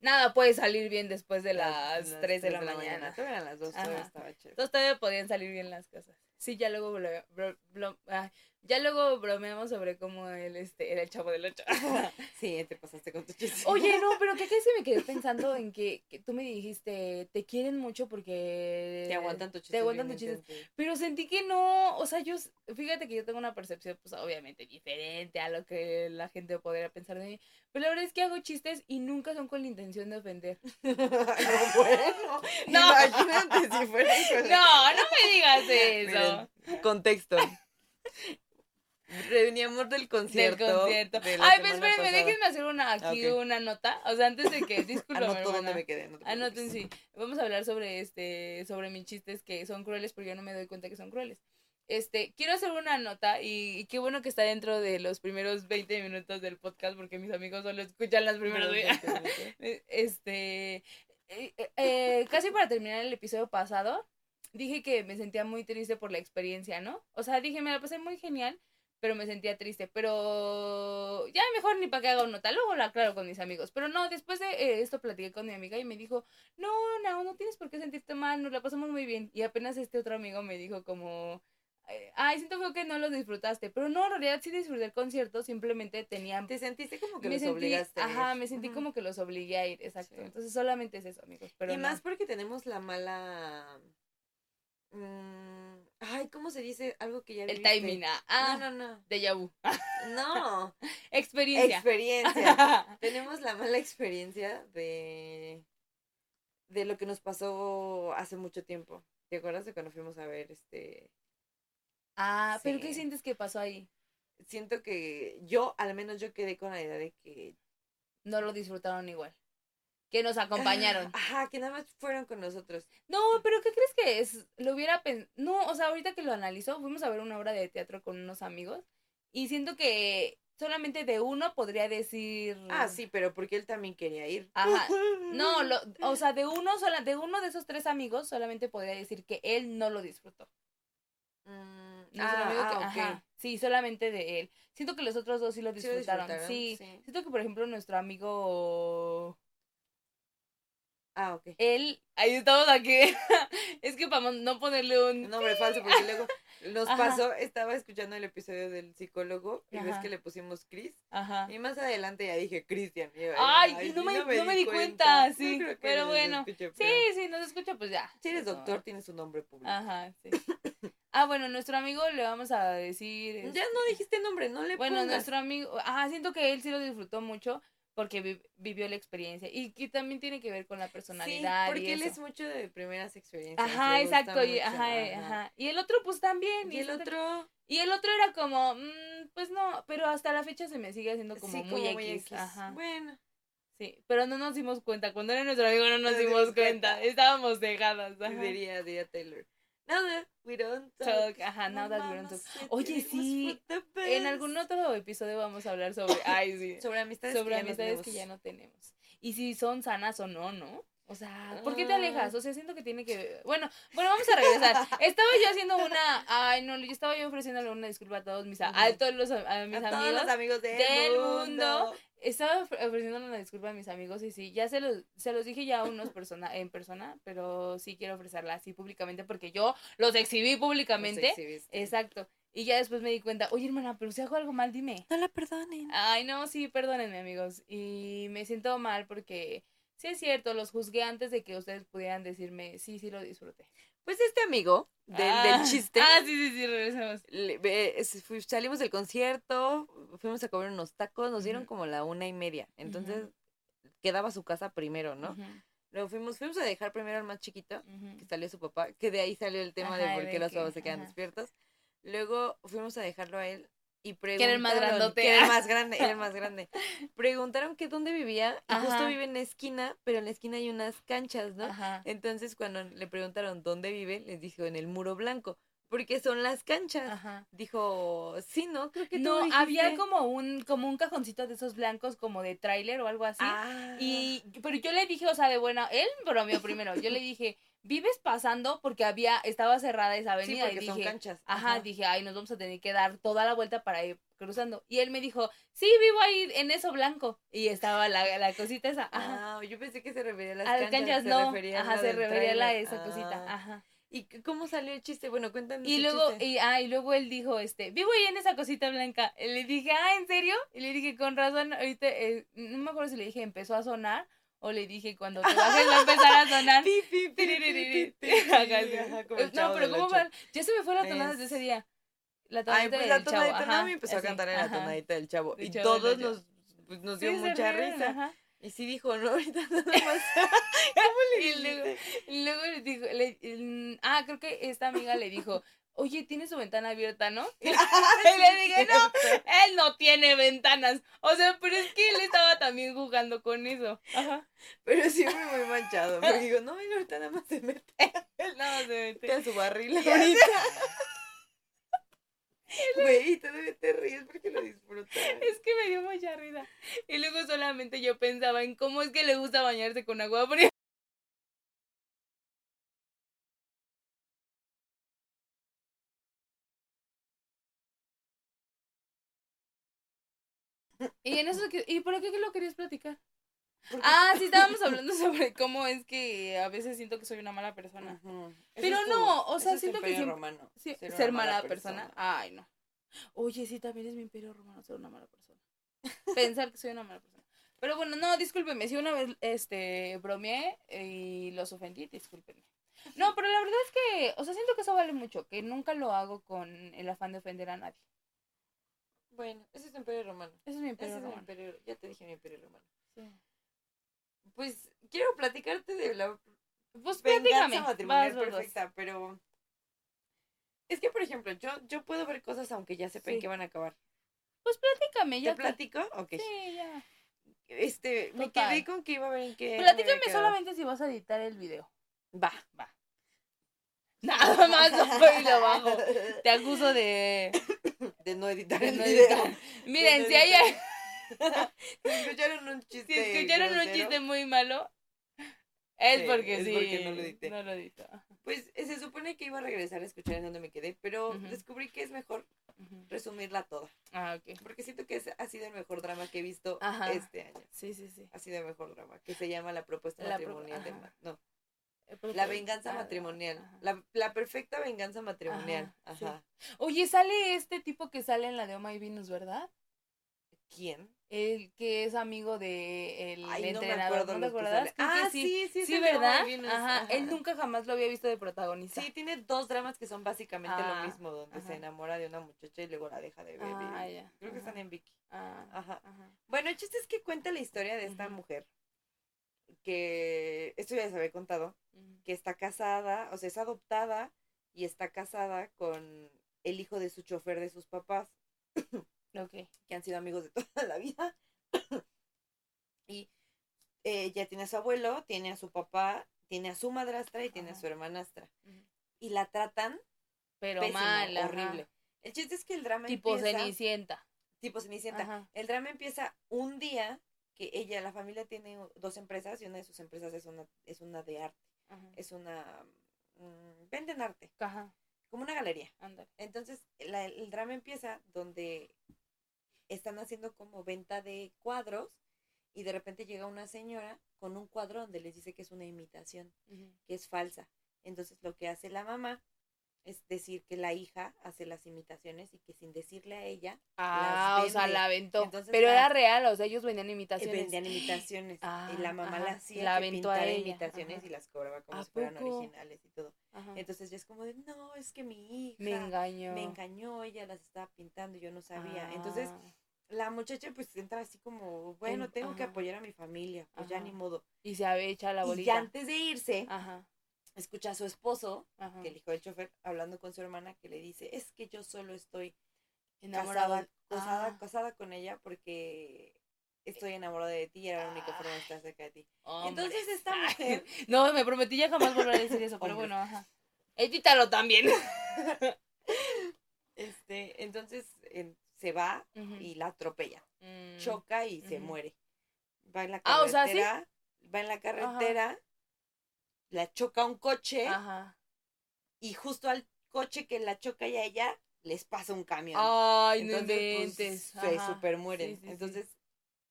nada puede salir bien después de las, 3 de la, mañana. Todavía eran las 2, todavía estaba chévere. Entonces todavía podían salir bien las cosas. Sí, ya luego blo- bro- blo- ah, ya luego bromeamos sobre cómo él este, era el chavo del 8. (laughs) (laughs) Sí, te pasaste con tu chiste. Oye, no, pero ¿qué crees que (laughs) me quedé pensando en que, que tú me dijiste, te quieren mucho porque... Te aguantan tu chiste. Te aguantan tus chistes. Pero sentí que no, o sea, yo, fíjate que yo tengo una percepción, pues obviamente diferente a lo que la gente podría pensar de mí. Pero la verdad es que hago chistes y nunca son con la intención de ofender. no, bueno. No. Imagínate si fuera con- No, no me digas eso. Miren, contexto. Veníamos del Del concierto. concierto. de Ay, pues espérenme, déjenme hacer una aquí Ok. una nota. O sea, antes de que, (laughs) discúlpame, Anoto dónde me quedé. no te Anoten, sí. Vamos a hablar sobre este, sobre mis chistes que son crueles, porque yo no me doy cuenta que son crueles. Este, quiero hacer una nota y, y qué bueno que está dentro de los primeros 20 minutos del podcast, porque mis amigos solo escuchan las primeras no. (laughs) Este, eh, eh, casi para terminar el episodio pasado, dije que me sentía muy triste por la experiencia, ¿no? O sea, dije, me la pasé muy genial, pero me sentía triste. Pero ya mejor ni para que haga una nota, luego lo aclaro con mis amigos. Pero no, después de eh, esto platiqué con mi amiga y me dijo, no, no, no tienes por qué sentirte mal, nos la pasamos muy bien. Y apenas este otro amigo me dijo como... eh, Ay, siento feo que no lo disfrutaste, pero no, en realidad sí disfruté el concierto, simplemente tenía Te sentiste como que me los sentí, obligaste. a ir. ajá, me sentí como que los obligué a ir, exacto. Sí. Entonces solamente es eso, amigos. Pero y no. más porque tenemos la mala. Mm, ay, ¿cómo se dice? Algo que ya el viviste. timing, ah, ah, No, no, no. déjà vu. No. (laughs) Experiencia. experiencia. (laughs) tenemos la mala experiencia de. de lo que nos pasó hace mucho tiempo. ¿Te acuerdas de cuando fuimos a ver este. ah, pero ¿qué sientes que pasó ahí? Siento que yo, al menos yo quedé con la idea de que. No lo disfrutaron igual. Que nos acompañaron. Ajá, que nada más fueron con nosotros. No, pero ¿qué crees que es? Lo hubiera pensado. No, o sea, ahorita que lo analizo, fuimos a ver una obra de teatro con unos amigos. Y siento que solamente de uno podría decir. Ah, sí, pero porque él también quería ir. Ajá. No, lo, o (laughs) sea, de uno sola, de uno de esos tres amigos solamente podría decir que él no lo disfrutó. Mm, Nuestro Ah, amigo ah, que, ok. ajá, sí, solamente de él. Siento que los otros dos sí lo ¿Sí lo disfrutaron. disfrutaron? Sí, Sí. siento que por ejemplo nuestro amigo Ah, ok. él, ahí estamos aquí. (laughs) es que para no ponerle un nombre falso, porque luego nos Ajá. pasó, estaba escuchando el episodio del psicólogo y ves Ajá. que le pusimos Chris. Ajá. Y más adelante ya dije Cristian. y yo, Ay, no me- no me di cuenta, sí, pero bueno. Sí, pero sí, nos escucha, pues ya. Si eres doctor, tienes un nombre público. Ajá, sí. (laughs) Ah, bueno, nuestro amigo le vamos a decir. Ya este, no dijiste nombre, no le Bueno, pongas. nuestro amigo, ajá, siento que él sí lo disfrutó mucho porque vi- vivió la experiencia y que también tiene que ver con la Sí, personalidad porque y él eso. es mucho de primeras experiencias. Ajá, exacto, y, ajá, ajá. Y el otro pues también. Y el otro, y el otro era como, mm, pues no, pero hasta la fecha se me sigue haciendo como sí, muy, como X, X. Ajá. Bueno, Sí, pero no nos dimos cuenta. Cuando era nuestro amigo no nos dimos dimos cuenta. cuenta. Estábamos cegadas. Ajá. diría, diría Taylor. Now that we don't talk. Talk, ajá, now that we don't talk. Oye, sí, En algún otro episodio vamos a hablar (laughs) sobre. Ay, sí. Sobre amistades sobre que ya no que tenemos. ya no tenemos. Y si son sanas o no, ¿no? O sea, ¿por qué te Ah. alejas? O sea, siento que tiene que... Bueno, bueno, vamos a regresar. (laughs) Estaba yo haciendo una... Ay, no, yo estaba yo ofreciéndole una disculpa a todos mis, a, a todos los, a mis a todos amigos. los amigos del, del mundo. mundo. Estaba ofre- ofreciéndole una disculpa a mis amigos y sí, ya se los, se los dije ya a unos persona, en persona, pero sí quiero ofrecerla así públicamente porque yo los exhibí Los públicamente. exhibiste. Exacto. Y ya después me di cuenta, oye hermana, pero si hago algo mal, dime. No la perdonen. Ay, no, sí, perdónenme, amigos. Y me siento mal porque sí es cierto, los juzgué antes de que ustedes pudieran decirme, sí, sí lo disfruté. Pues este amigo del, Ah, del chiste. Ah, sí, sí, sí, regresamos. le- salimos del concierto, fuimos a comer unos tacos, nos dieron como la una y media. Entonces quedaba su casa primero, ¿no? Ujú, Luego fuimos, fuimos a dejar primero al más chiquito, que salió su papá, que de ahí salió el tema Ajá, de por de qué los que- papás se quedan ajá. despiertos. Luego fuimos a dejarlo a él y era preguntaron. el más grandote. que era el más (laughs) grande, era el más grande. Preguntaron que dónde vivía y justo vive en la esquina, pero en la esquina hay unas canchas, ¿no? Ajá. Entonces cuando le preguntaron dónde vive, les dijo en el muro blanco, porque son las canchas. Ajá. Dijo, sí, ¿no? Creo que No, había dijiste". como un, como un cajoncito de esos blancos como de tráiler o algo así. Ah. Y, pero yo le dije, o sea, de buena, él bromeó primero. Yo le dije, vives pasando porque había, estaba cerrada esa Sí, avenida. porque y son dije, canchas. Ajá, dije, ay, nos vamos a tener que dar toda la vuelta para ir cruzando. Y él me dijo, sí, vivo ahí en eso blanco. Y estaba la, la cosita esa. Ajá. Ah, yo pensé que se refería a las a las canchas. no. Ajá, se refería a la esa cosita. Ah. Ajá. ¿Y cómo salió el chiste? Bueno, cuéntanos Y luego, chiste. y, ah, y luego él dijo, este, vivo ahí en esa cosita blanca. Y le dije, ah, ¿en serio? Y le dije, con razón, ahorita, eh, no me acuerdo si le dije, empezó a sonar, o le dije, cuando te bajes va a empezar a sonar. No, pero ¿cómo fue? Ya se me fue la tonada desde Es- ese día. La Ay, tonadita pues la del chavo, no, me empezó a cantar en la tonadita del chavo. Y todos nos, pues, nos dio mucha risa. Y sí dijo, no, ahorita nada (laughs) más. (laughs) ¿Cómo le Y luego, y luego le dijo, le- mm, ah, creo que esta amiga le dijo, oye, tiene su ventana abierta, ¿no? Y, (laughs) (laughs) y le dije, no, él no tiene ventanas. O sea, pero es que él estaba también jugando con eso. Ajá. Pero siempre muy manchado. Porque digo, no, él ahorita nada más se mete Él (laughs) nada más se mete. a su barril ahorita. Güey, todavía te ríes porque lo disfrutas. Es que me dio mucha risa. Y luego solamente yo pensaba en cómo es que le gusta bañarse con agua fría. Y en eso, que- ¿y por qué lo querías platicar? Ah, (laughs) sí, estábamos hablando sobre cómo es que a veces siento que soy una mala persona. Pero es tu- no, o sea, siento que imperio siempre- romano, Sí, ser mala, mala persona. persona. Ay, no. Oye, sí, también es mi imperio romano ser una mala persona. (laughs) Pensar que soy una mala persona. Pero bueno, no, discúlpenme. Si una vez este bromeé y los ofendí, discúlpenme. No, pero la verdad es que, o sea, siento que eso vale mucho, que nunca lo hago con el afán de ofender a nadie. Bueno, ese es tu imperio romano. Ese es mi Ese imperio es mi romano. imperio, ya te dije mi imperio romano. Sí. Pues quiero platicarte de la Pues venganza platícame. matrimonial Vas, perfecta, pero es que por ejemplo, yo yo puedo ver cosas aunque ya sepan Sí. que van a acabar. Pues platícame, ¿Te ya. que- platico? Ok. Sí, ya. Este, me Total. quedé con que iba a ver en qué. Platícame me solamente si vas a editar el video. Va. Nada más lo voy y lo bajo. (laughs) Te acuso de... De no editar de el no video. editar. Miren, no si hay... (laughs) escucharon un chiste. Si escucharon un chiste muy malo, es Sí, porque es sí. porque no lo edité. No lo edito. Pues se supone que iba a regresar a escuchar en donde me quedé, pero descubrí que es mejor resumirla toda. Ah, ok. Porque siento que es- ha sido el mejor drama que he visto Ajá. este año. Sí, sí, sí. Ha sido el mejor drama, que se llama La propuesta La pro- matrimonial. ajá. ma- no, La pues, venganza ah, matrimonial. La, la perfecta venganza matrimonial. Ajá, sí. Ajá. Oye, sale este tipo que sale en la de Oh My Venus, ¿verdad? ¿Quién? El que es amigo de el Ay, no me entrenador, acuerdo ¿no te Ah, sí. sí, sí, Sí, Oh ¿verdad? Venus, Ajá. ajá. Él nunca jamás lo había visto de protagonista. Sí, tiene dos dramas que son básicamente Ah, lo mismo, donde ajá. se enamora de una muchacha y luego la deja de ver. Ah, y- ya. Creo que están en Vicky. Ah, Ajá. ajá. Bueno, el chiste es que cuenta la historia de esta mujer, que esto ya se había contado, que está casada, o sea, es adoptada y está casada con el hijo de su chofer de sus papás, Ok. que han sido amigos de (laughs) toda la vida. y eh, ya tiene a su abuelo, tiene a su papá, tiene a su madrastra y tiene a su hermanastra. Y la tratan Pero pésimo, mal, ajá. horrible. El chiste es que el drama Tipo empieza... Cenicienta. Tipo Cenicienta. El drama empieza un día que ella, la familia tiene dos empresas y una de sus empresas es una, es una de arte. Ajá. Es una... mm, venden arte, Ajá. como una galería. Ándale. Entonces, la- el drama empieza donde están haciendo como venta de cuadros y de repente llega una señora con un cuadro donde les dice que es una imitación, que es falsa. Entonces, lo que hace la mamá es decir que la hija hace las imitaciones y que sin decirle a ella Ah, o sea, la aventó. Entonces, Pero era real, o sea, ellos vendían imitaciones. vendían imitaciones Ah, y la mamá ajá, la y hacía la que aventó a pintara ella, imitaciones ajá. y las cobraba como ¿A si fueran poco? originales y todo. Ajá. Entonces ya es como de, no, es que mi hija Me engañó. me engañó, ella las estaba pintando y yo no sabía. Entonces Ah, la muchacha pues entra así como, bueno, En- tengo que apoyar a mi familia, pues ya ni modo. y se había echado la Y bolita. ya antes de irse, Ajá. Escucha a su esposo, Ajá. que el hijo del chofer, hablando con su hermana, que le dice, es que yo solo estoy Enamorado. casada, Ah. casada con ella porque estoy enamorada de ti y era la única forma de estar cerca de ti. Hombre, Entonces esta mujer, (laughs) No, me prometí ya jamás volver a decir eso, pero bueno, ajá. Edítalo también. (laughs) este, entonces en- se va y la atropella, Mm. choca y se muere. Va en la Ah, o sea, carretera, va en la carretera, la choca un coche Ajá. y justo al coche que la choca y a ella les pasa un camión. Ay, no Entonces, inventes. pues, se super mueren. Sí, sí, sí. Entonces,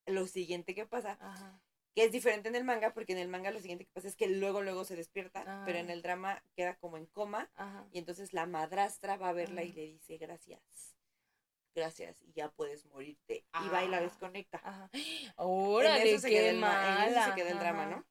lo siguiente que pasa, Ajá. que es diferente en el manga, porque en el manga lo siguiente que pasa es que luego, luego se despierta, pero en Ah. el drama queda como en coma, Ajá. y entonces la madrastra va a verla y le dice, gracias, gracias, y ya puedes morirte. Y va y la Ah. desconecta. En Órale, eso se queda el en eso se queda el drama. ¿no?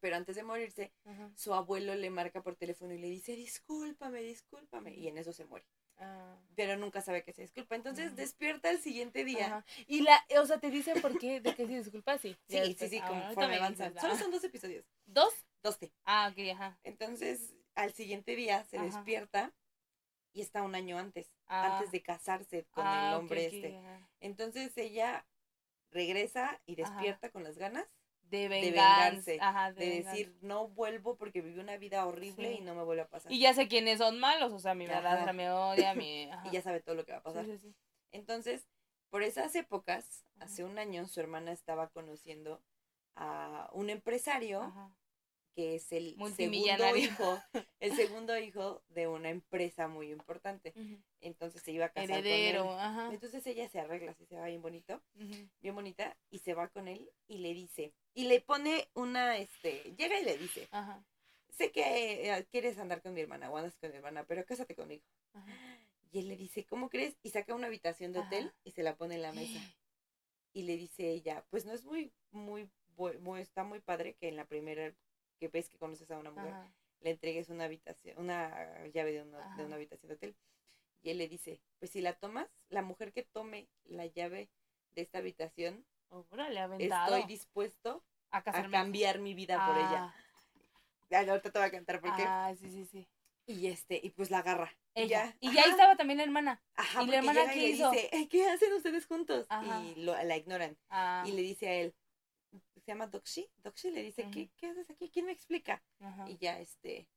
Pero antes de morirse, Ajá. su abuelo le marca por teléfono y le dice, discúlpame, discúlpame, y en eso se muere. Ah. Pero nunca sabe que se disculpa. Ajá. despierta el siguiente día. Ajá. Y la, o sea, te dicen por qué, de qué se disculpa, sí. Sí, sí, después. sí, Ah, conforme avanzan. Solo ah. son dos episodios. ¿Dos? Dos T. Ah, ok, ajá. Entonces, al siguiente día se despierta y está un año antes, Ah. antes de casarse con Ah, el ok, hombre este. Entonces ella regresa y despierta con las ganas De vengarse, venganza. Ajá, de, venganza. decir, no vuelvo porque viví una vida horrible Sí. y no me vuelve a pasar. Y ya sé quiénes son malos, o sea, mi madrastra me odia, mi... (laughs) ajá. Y ya sabe todo lo que va a pasar. Sí, sí, sí. Entonces, por esas épocas, Ajá. hace un año, su hermana estaba conociendo a un empresario que es el segundo hijo, (laughs) el segundo hijo de una empresa muy importante. Entonces se iba a casar Heredero, con él. ajá. Entonces ella se arregla, se va bien bonito, bien bonita, y se va con él y le dice, y le pone una, este, llega y le dice, Ajá. sé que eh, quieres andar con mi hermana o andas con mi hermana, pero cásate conmigo. Ajá. Y él le dice, ¿cómo crees? Y saca una habitación de hotel y se la pone en la mesa. (gasps) Y le dice ella, pues no es muy, muy, muy, está muy padre que en la primera que ves que conoces a una mujer, le entregues una habitación, una llave de una, de una habitación de hotel. Y él le dice, pues si la tomas, la mujer que tome la llave de esta habitación, Órale, aventado. estoy dispuesto a cambiar mi vida por ella. Ah, Ah, Ahorita te voy a cantar por qué. Ah, sí, sí, sí. Y este, y pues la agarra. Y ya, Y ya ahí estaba también la hermana. ajá, ¿y la porque hermana hizo? dice, "Ay, ¿qué hacen ustedes juntos? Ajá. Y lo, la ignoran. Ah, Y le dice a él, se llama Doxy, Doxy le dice, ¿qué. ¿qué haces aquí? ¿Quién me explica? Y ya, este,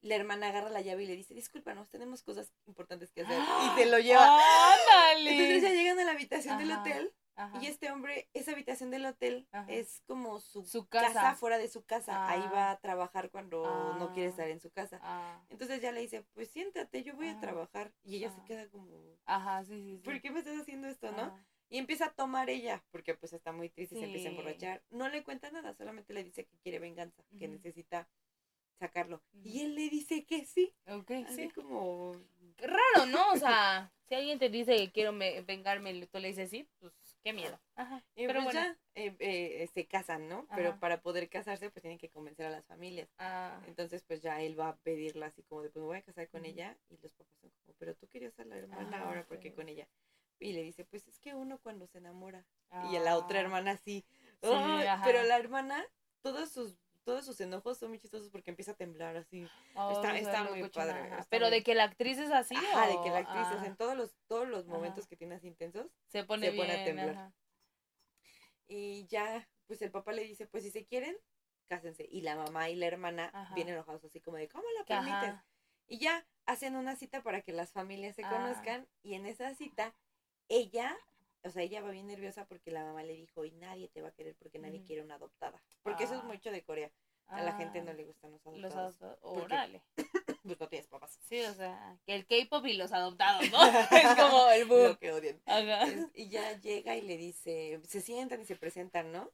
la hermana agarra la llave y le dice, discúlpanos, tenemos cosas importantes que hacer. Y se lo lleva. ¡Ándale! Entonces ya llegan a la habitación del hotel Ajá. Y este hombre, esa habitación del hotel Ajá. es como su, Su casa. casa. fuera de su casa. Ahí Ah. va a trabajar cuando no quiere Ah. estar en su casa. Ah, Entonces ya le dice, pues siéntate, yo voy a trabajar. Y ella se queda como, ajá, sí, sí, sí. ¿por qué me estás haciendo esto, no? Y empieza a tomar ella, porque pues está muy triste y se empieza a Sí. emborrachar. No le cuenta nada, solamente le dice que quiere venganza, que necesita sacarlo. Y él le dice que sí. Ok, Así sí. como, Raro, ¿no? O sea, si alguien te dice que quiero me- vengarme y tú le dices sí, pues qué miedo. Ajá. Pero pues bueno. ya eh, eh, se casan, ¿no? Pero para poder casarse, pues tienen que convencer a las familias. Ah, Entonces, pues ya él va a pedirla así como de, pues me voy a casar con ella. Y los papás son como, pero tú querías a la hermana Ajá, ahora, ¿por qué sí. con ella? Y le dice, pues es que uno cuando se enamora. Y a la otra ah, hermana. Sí, pero la hermana, todos sus, todos sus enojos son muy chistosos porque empieza a temblar así. oh, está- está muy padre, está Pero muy- de que la actriz es así. Ajá, de que la actriz, sea, ah, en todos los, todos los momentos Ajá. que tiene así intensos. se pone, se pone a temblar. ajá. Y ya, pues el papá le dice, pues si se quieren, cásense. Y la mamá y la hermana Ajá. vienen enojados así como de, ¿cómo lo permites? Y ya hacen una cita para que las familias se Ah. conozcan. Y en esa cita, ella, o sea, ella va bien nerviosa porque la mamá le dijo, y nadie te va a querer porque nadie Ujú. quiere una adoptada. Porque eso es Ah. mucho de Corea. A la gente no ah, le gustan los Los adoptados. adoptados. porque- Órale. (coughs) Pues no tienes papás. Sí, o sea, que el K-pop y los adoptados, ¿no? (laughs) es como el boom. Lo que odian. Ajá. Es- y ya llega y le dice, se sientan y se presentan, ¿no?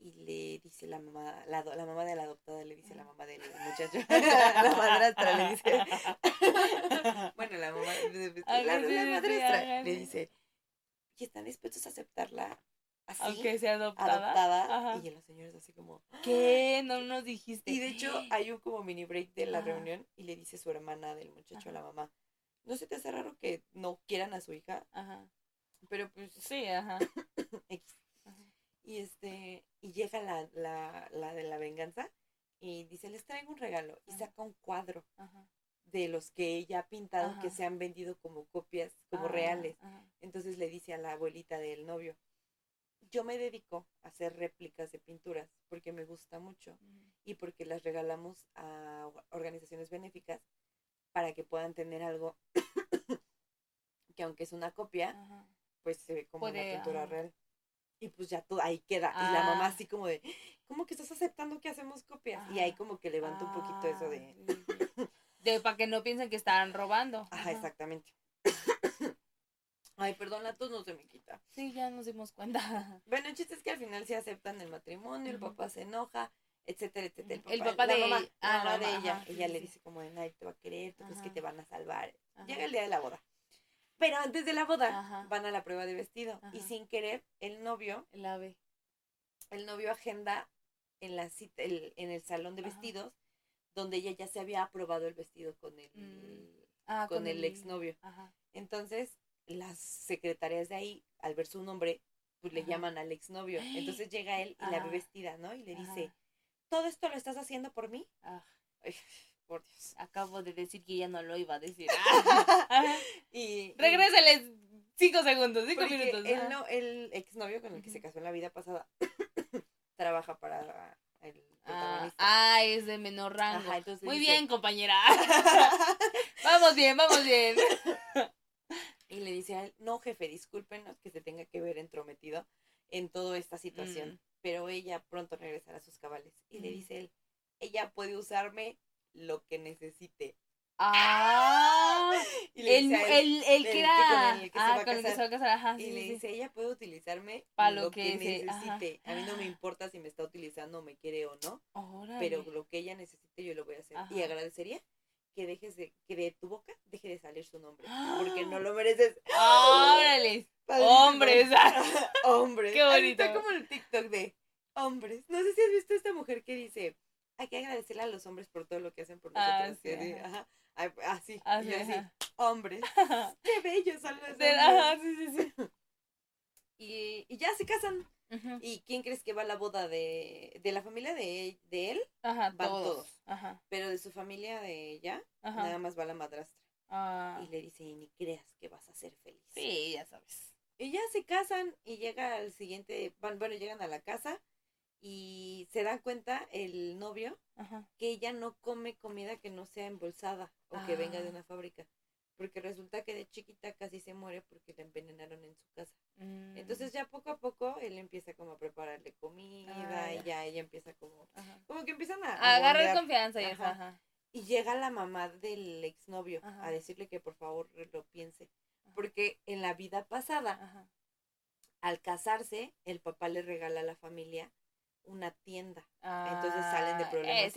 Y le dice la mamá, la, la mamá de la adoptada le dice a la mamá del muchacho, (laughs) la madrastra le dice, (laughs) bueno, la mamá, Ah, la, la madrastra le dice, ¿y están dispuestos a aceptarla así, Aunque sea adoptada. adoptada? Ajá. Y los señores así como, ¿Qué? No nos dijiste. y de hecho hay un como mini break de la Ajá. reunión y le dice su hermana del muchacho a la mamá, ¿no se te hace raro que no quieran a su hija? Ajá. Pero pues Sí, (coughs) ajá. Y este, y llega la, la, la de la venganza y dice, les traigo un regalo. Y saca un cuadro Ajá. De los que ella ha pintado que se han vendido como copias, como Ah, reales. ajá. Entonces le dice a la abuelita del novio, yo me dedico a hacer réplicas de pinturas porque me gusta mucho y porque las regalamos a or- organizaciones benéficas para que puedan tener algo (coughs) que aunque es una copia, Ajá. pues se ve como Puede, una pintura real. Y pues ya todo ahí queda. Y la mamá Ah. así como de, ¿cómo que estás aceptando que hacemos copias? Y ahí Ajá. como que levanta un poquito eso de, Ah. De para que no piensen que están robando. ajá, exactamente. (coughs) Ay, perdón, la tos no se me quita. Sí, ya nos dimos cuenta. Bueno, el chiste es que al final se aceptan el matrimonio, el papá se enoja, etcétera, etcétera. El papá, El papá la de- mamá, la ah, mamá la de mamá, ella, ajá, sí, ella sí, le sí. dice como de nadie te va a querer, tú crees que te van a salvar. Ajá. Llega el día de la boda. Pero antes de la boda Ajá. van a la prueba de vestido y sin querer el novio El ave. el novio agenda en la cita, el- en el salón de vestidos, donde ella ya se había aprobado el vestido con el, Mm. Ah, con, el exnovio. Ajá. Entonces, las secretarias de ahí, al ver su nombre, pues le llaman al exnovio. (gasps) Entonces llega él y la ve vestida, ¿no? Y le dice. ¿todo esto lo estás haciendo por mí? Ah, Ay, (laughs) por Dios. acabo de decir que ya no lo iba a decir. (laughs) (laughs) Y, Regréseles cinco segundos, cinco minutos. ajá. no, el exnovio con el que se casó en la vida pasada (coughs) trabaja para el Ah, ah, es de menor rango. Ajá, Muy dice- bien, compañera. (laughs) vamos bien, vamos bien. Y le dice a él, no jefe, discúlpenos que se tenga que ver entrometido en toda esta situación, Mm. pero ella pronto regresará a sus cabales. Y le dice él, ella puede usarme lo que necesite. Ah, (laughs) Y le el, dice él, el, el que era. el que ah, el que se va a casar. Ajá, y sí, le sí, sí. dice, ella puede utilizarme Pa' lo, que, que se- ajá. necesite. A mí no me importa si me está utilizando o me quiere o no, Órale. pero lo que ella necesite yo lo voy a hacer. Y agradecería que dejes de, que de tu boca deje de salir su nombre, porque no (gasps) lo mereces. (gasps) Órale. (laughs) Hombres. (laughs) hombres. Qué Ahí Está bonito. como el TikTok de hombres. No sé si has visto esta mujer que dice, hay que agradecerle a los hombres por todo lo que hacen por Ah, nosotros. sí, di- ajá. ajá. Así, y sí, yo así, ajá. hombres. (laughs) Qué bellos son los hombres. Ajá, sí, sí, sí. (laughs) Y, y ya se casan. ¿Y quién crees que va a la boda de, de la familia de, de él? Ajá, Van todos. todos. Ajá, Pero de su familia de ella, ajá. nada más va la madrastra. Ah, Y le dice, "Y ni creas que vas a ser feliz. sí, ya sabes. Y ya se casan y llega al siguiente, van, bueno, llegan a la casa y se dan cuenta el novio Ajá. que ella no come comida que no sea embolsada o que venga de Ah. una fábrica. porque resulta que de chiquita casi se muere porque la envenenaron en su casa. Mm. Entonces ya poco a poco él empieza como a prepararle comida Ah, y ya. ella empieza como, Ajá. como que empiezan a, agarrar confianza y eso, Ajá. ajá. Y llega la mamá del exnovio a decirle que por favor lo piense. Porque en la vida pasada, al casarse, el papá le regala a la familia una tienda. Entonces salen de Ah, problemas interés,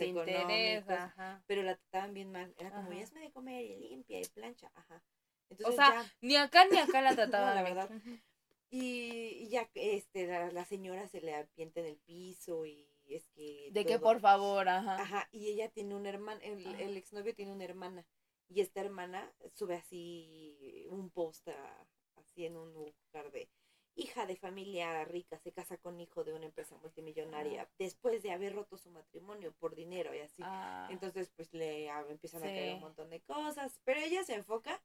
económicos. ajá. Pero la trataban bien mal. Era como, Ajá. ya hazme de comer y limpia y plancha. Ajá. Entonces sea, ya, Ni acá ni acá la (laughs) trataban. la verdad. Y, y ya este, la, la señora se le apienta en el piso y es que... De que todo- por favor, ajá. Ajá, y ella tiene una hermana, el, Ajá. el exnovio tiene una hermana. Y esta hermana sube así un post a- así en un lugar de hija de familia rica, se casa con hijo de una empresa multimillonaria, después de haber roto su matrimonio por dinero y así. Ah, Entonces, pues le ah, empiezan a caer un montón de cosas, pero ella se enfoca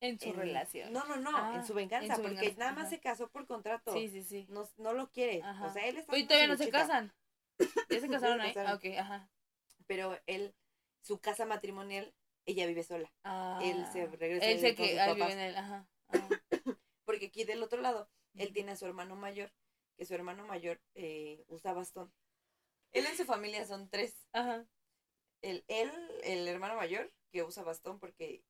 en su en- relación. No, no, no, Ah, en su venganza, en su porque venganza, nada más ajá. se casó por contrato. Sí, sí, sí. No, no lo quiere. Ajá. O sea, él está haciendo todavía no se casan. (laughs) ¿Ya se casaron ahí? casaron. Ah, ok, ajá. Pero él, su casa matrimonial, ella vive sola. Ah, Él se regresa Él se con que sus papás. en él, ajá. ajá. (coughs) Porque aquí del otro lado, él tiene a su hermano mayor, que su hermano mayor eh, usa bastón. Él en su familia son tres. Ajá. El, él, el hermano mayor, que usa bastón porque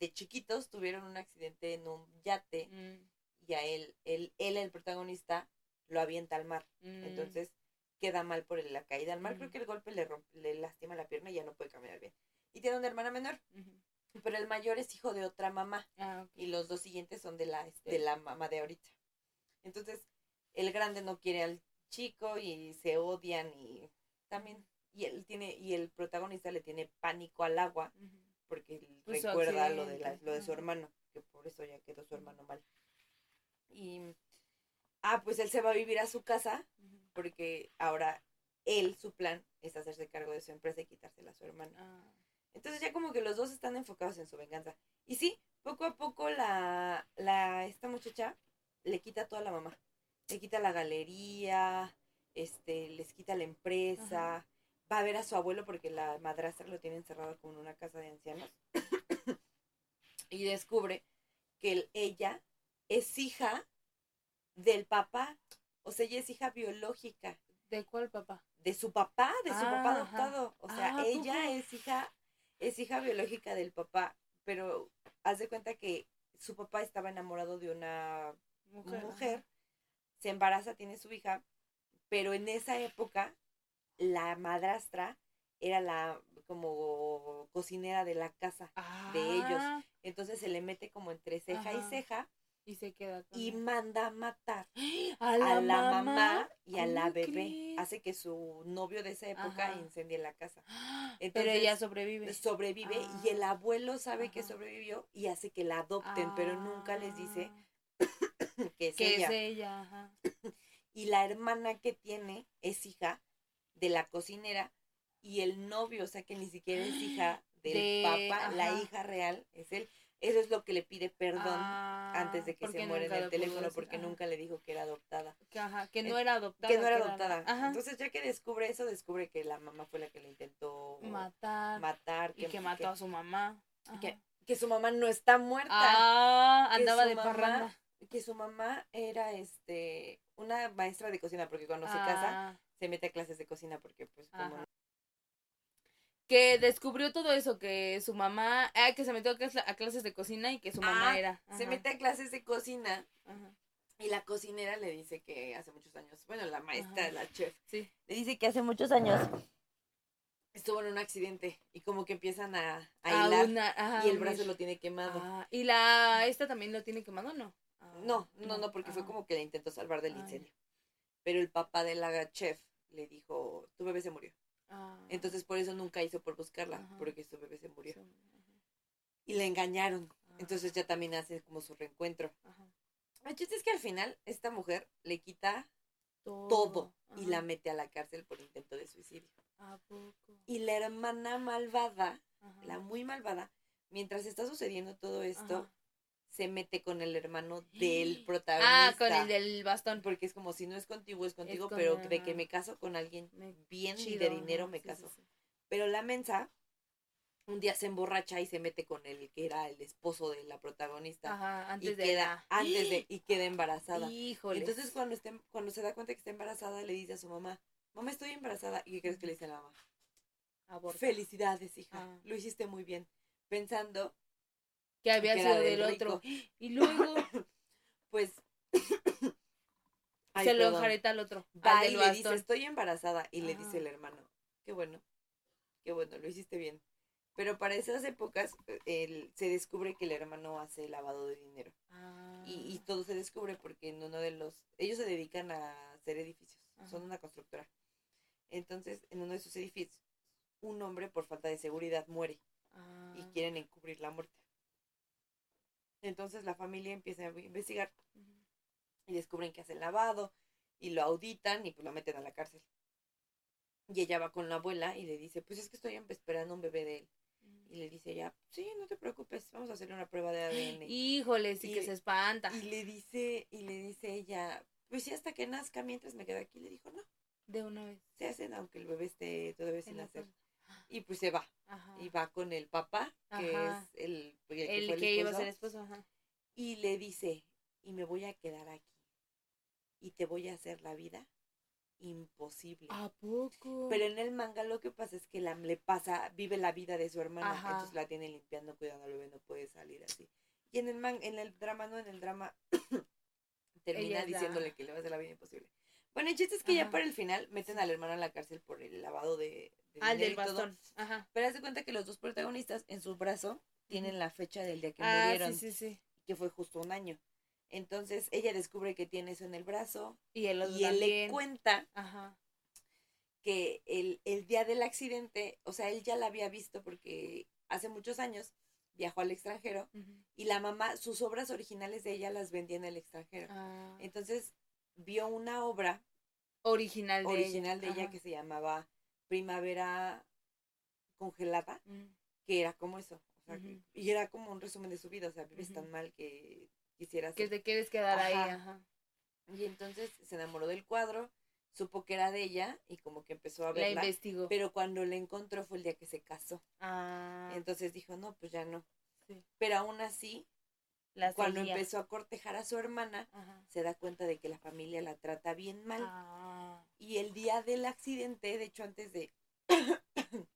de chiquitos tuvieron un accidente en un yate Mm, y a él, él, él el protagonista, lo avienta al mar. mm. Entonces queda mal por la caída al mar. Creo Ujú. que el golpe le, rompe- le lastima la pierna y ya no puede caminar bien. Y tiene una hermana menor, pero el mayor es hijo de otra mamá. Ah, y los dos siguientes son de la, de la mamá de ahorita. Entonces, el grande no quiere al chico y se odian y también, y él tiene, y el protagonista le tiene pánico al agua porque él Pues recuerda lo de, la- lo de su hermano, que por eso ya quedó su hermano mal. Y, ah, pues él se va a vivir a su casa porque ahora él, su plan es hacerse cargo de su empresa y quitársela a su hermano. Ah, Entonces ya como que los dos están enfocados en su venganza. Y sí, poco a poco la, la esta muchacha le quita toda la mamá. Le quita la galería, este, les quita la empresa, Ajá. va a ver a su abuelo porque la madrastra lo tiene encerrado como en una casa de ancianos. (coughs) y descubre que el- ella es hija del papá. O sea, ella es hija biológica ¿De cuál papá? de su papá, de su papá Ah, adoptado. O sea, Ah, ¿a ella es hija, es hija biológica del papá, pero haz de cuenta que su papá estaba enamorado de una Mujer. mujer, se embaraza, tiene su hija, pero en esa época la madrastra era la como cocinera de la casa. de ellos. Ah, Entonces se le mete como entre ceja y ceja Y se queda con y él. manda a matar a (gasps) a la, mamá y a la ¿Cómo bebé. crees? Hace que su novio de esa época Ajá. incendie la casa. (gasps) Pero ella sobrevive. sobrevive y el Ah. abuelo sabe que sobrevivió y hace que la adopten, pero nunca les dice Ah, que es que ella. es ella. Ajá. Y la hermana que tiene es hija de la cocinera y el novio, o sea que ni siquiera es hija (gasps) del De- papá, la ajá. hija real es él. Eso es lo que le pide perdón Ah, antes de que porque se muera en el teléfono decir, porque ajá. nunca le dijo que era adoptada. Que, ajá, que no era adoptada. que no era que adoptada. Ajá. Entonces ya que descubre eso, descubre que la mamá fue la que le intentó matar. matar. y que mató a su mamá. Que- que su mamá no está muerta. Ah, andaba de mamá- parranda. Que su mamá era este una maestra de cocina porque cuando se casa Ah, se mete a clases de cocina porque pues como que descubrió todo eso, que su mamá, ah, que se metió a, clas- a clases de cocina y que su mamá Ah, era. se mete a clases de cocina ajá. y la cocinera le dice que hace muchos años, bueno, la maestra, Ajá. la chef, Sí. le dice que hace muchos años estuvo en un accidente y como que empiezan a, a Ah, hilar una- ajá, y el brazo lo tiene quemado. Ah, y la, esta también lo tiene quemado, ¿no? Ah, No, no, no, porque fue ah. como que la intentó salvar del incendio. Pero el papá de la chef le dijo, tu bebé se murió. Ah, Entonces por eso nunca hizo por buscarla, Ajá. porque su bebé se murió. sí. Y le engañaron. Entonces ya también hace como su reencuentro. ajá. El chiste es que al final esta mujer le quita todo, todo y la mete a la cárcel por intento de suicidio. ¿A poco? Y la hermana malvada, Ajá. la muy malvada, mientras está sucediendo todo esto, Ajá. Se mete con el hermano del protagonista. (gasps) Ah, con el del bastón. Porque es como si no es contigo, es contigo, con- pero de que me caso con alguien Me- bien y de dinero me sí, caso. sí. Pero la mensa un día se emborracha y se mete con el que era el esposo de la protagonista. Ajá, antes y de queda, la- antes de, (gasps) y queda embarazada. Híjole. Entonces cuando esté, cuando se da cuenta que está embarazada, le dice a su mamá, mamá estoy embarazada. ¿Y qué crees que le dice a la mamá? Aborta. Felicidades, hija. Ah. Lo hiciste muy bien. Pensando que había que sido del otro. (gasps) Y luego (laughs) Pues. (coughs) Ay, se lo enjareta al otro. Va al y le dice, estoy embarazada. Y le dice el hermano, qué bueno, qué bueno, lo hiciste bien. Pero para esas épocas eh, se descubre que el hermano hace lavado de dinero. Ah. Y, y todo se descubre porque en uno de los... Ellos se dedican a hacer edificios, son una constructora. Entonces, en uno de sus edificios, un hombre por falta de seguridad muere Ah. y quieren encubrir la muerte. Entonces la familia empieza a investigar y descubren que hace el lavado y lo auditan y pues lo meten a la cárcel. Y ella va con la abuela y le dice, pues es que estoy esperando un bebé de él. Y le dice ella, sí, no te preocupes, vamos a hacerle una prueba de ADN. Y, (gasps) Híjole, sí Y- que se espanta. le dice, y le dice ella, pues sí, hasta que nazca mientras me quedo aquí. Le dijo, no, De una vez. se hacen aunque el bebé esté todavía sin nacer. Y pues se va. Ajá. Y va con el papá, que Ajá. es el, el que, El fue el que iba a ser esposo, ajá. Y le dice, y me voy a quedar aquí. Y te voy a hacer la vida imposible. ¿A poco? Pero en el manga lo que pasa es que la, le pasa, vive la vida de su hermana, Ajá. entonces la tiene limpiando, cuidando al bebé, no puede salir así. Y en el man, en el drama, no, en el drama (coughs) termina Ella diciéndole que le va a hacer la vida imposible. Bueno, el chiste es que ya para el final meten al hermano a la cárcel por el lavado de, de dinero del y todo. bastón. Ajá. Pero haz de cuenta que los dos protagonistas en su brazo tienen la fecha del día que Ah, murieron, sí, sí, sí. que fue justo un año. Entonces ella descubre que tiene eso en el brazo Y él le cuenta Ajá. que el, el día del accidente, o sea, él ya la había visto porque hace muchos años viajó al extranjero y la mamá, sus obras originales de ella las vendía en el extranjero. Ah. Entonces vio una obra Original de original de ella. ella Ajá. que se llamaba Primavera Congelada, Mm. que era como eso. o sea, Ujú. Y era como un resumen de su vida, o sea, vives tan mal que quisieras... Que te quieres quedar ahí, Ajá. Y entonces se enamoró del cuadro, supo que era de ella y como que empezó a La verla. investigó. Pero cuando la encontró fue el día que se casó. Ah. Entonces dijo, no, pues ya no. Sí. Pero aún así, La cuando seguía. empezó a cortejar a su hermana, Ajá. se da cuenta de que la familia la trata bien mal. Ah. Y el día del accidente, de hecho, antes de, (coughs)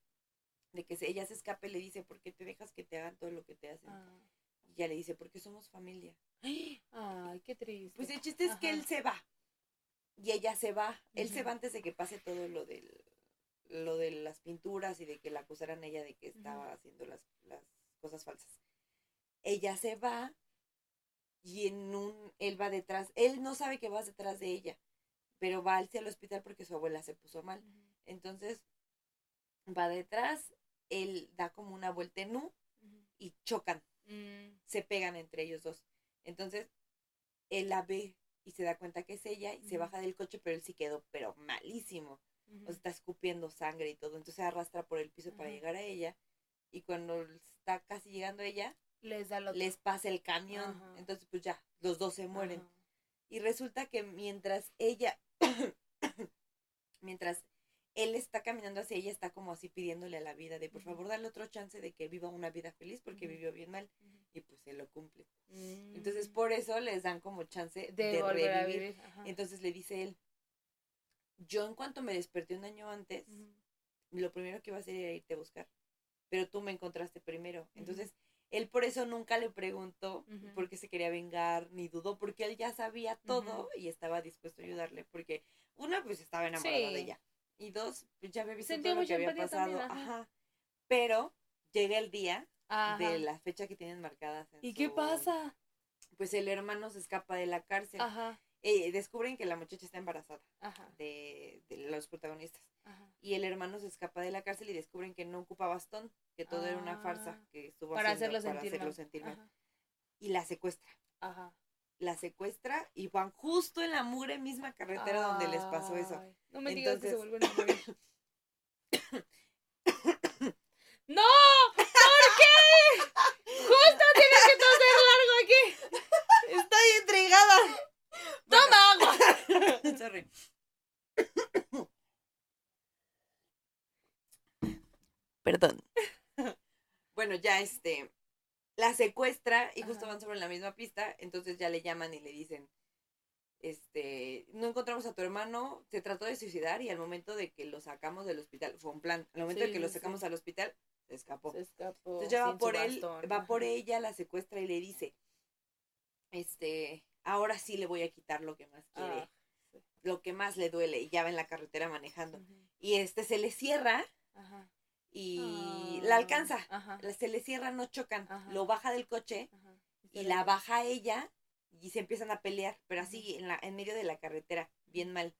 de que ella se escape, le dice, ¿por qué te dejas que te hagan todo lo que te hacen? Ah. Y ella le dice, porque somos familia. (gasps) Ay, qué triste. Pues el chiste es que él se va. Y ella se va. Él se va antes de que pase todo lo del lo de las pinturas y de que la acusaran a ella de que estaba haciendo las, las cosas falsas. Ella se va y en un él va detrás. Él no sabe que vas detrás de ella, pero va hacia el hospital porque su abuela se puso mal. Entonces va detrás, él da como una vuelta en U y chocan Mm. se pegan entre ellos dos. Entonces, él la ve y se da cuenta que es ella y se baja del coche, pero él sí quedó, pero malísimo. O sea, está escupiendo sangre y todo. Entonces se arrastra por el piso para llegar a ella. Y cuando está casi llegando a ella, Les da les pasa el camión. Ajá. Entonces, pues ya, los dos se mueren. Ajá. Y resulta que mientras ella, (coughs) mientras él está caminando hacia ella, está como así pidiéndole a la vida de por favor dale otro chance de que viva una vida feliz porque vivió bien mal. Y pues se lo cumple. Mm. Entonces por eso les dan como chance de, de, volver a revivir. vivir. Ajá. Entonces le dice él, yo en cuanto me desperté un año antes, lo primero que iba a hacer era irte a buscar, pero tú me encontraste primero. Entonces él por eso nunca le preguntó Ujú. por qué se quería vengar, ni dudó, porque él ya sabía todo y estaba dispuesto a ayudarle, porque una pues estaba enamorada de ella y dos pues ya había visto Sentía todo lo que había pasado. también, ajá. ajá. Pero llega el día Ajá. de la fecha que tienen marcadas. en ¿Y qué pasa? Pues el hermano se escapa de la cárcel. Ajá. Eh, descubren que la muchacha está embarazada de, de los protagonistas. Y el hermano se escapa de la cárcel y descubren que no ocupa bastón, que todo era una farsa Ah. que estuvo Para haciendo hacerlo para sentir hacerlo mal. sentir mal. Y la secuestra. Ajá. La secuestra y van justo en la mugre misma carretera donde les pasó eso. No me digas que se Entonces- vuelven a morir. (coughs) ¡No! ¿Por qué? Justo tienes que toser largo aquí. Estoy intrigada. ¡Toma agua! (coughs) Sorry. Perdón. (laughs) bueno, ya este, la secuestra y justo van sobre la misma pista, entonces ya le llaman y le dicen, este, no encontramos a tu hermano, se trató de suicidar y al momento de que lo sacamos del hospital, fue un plan, al momento de que lo sacamos al hospital, se escapó. Se escapó. Entonces ya va por él, bastón, va por ella, la secuestra y le dice, este, ahora sí le voy a quitar lo que más quiere, Ah, sí. lo que más le duele, y ya va en la carretera manejando. Y este se le cierra Ajá. Y Ah, la alcanza. Ajá. Se le cierra, no chocan. Ajá. Lo baja del coche Ajá. y la baja ella y se empiezan a pelear, pero así en la en medio de la carretera, bien mal.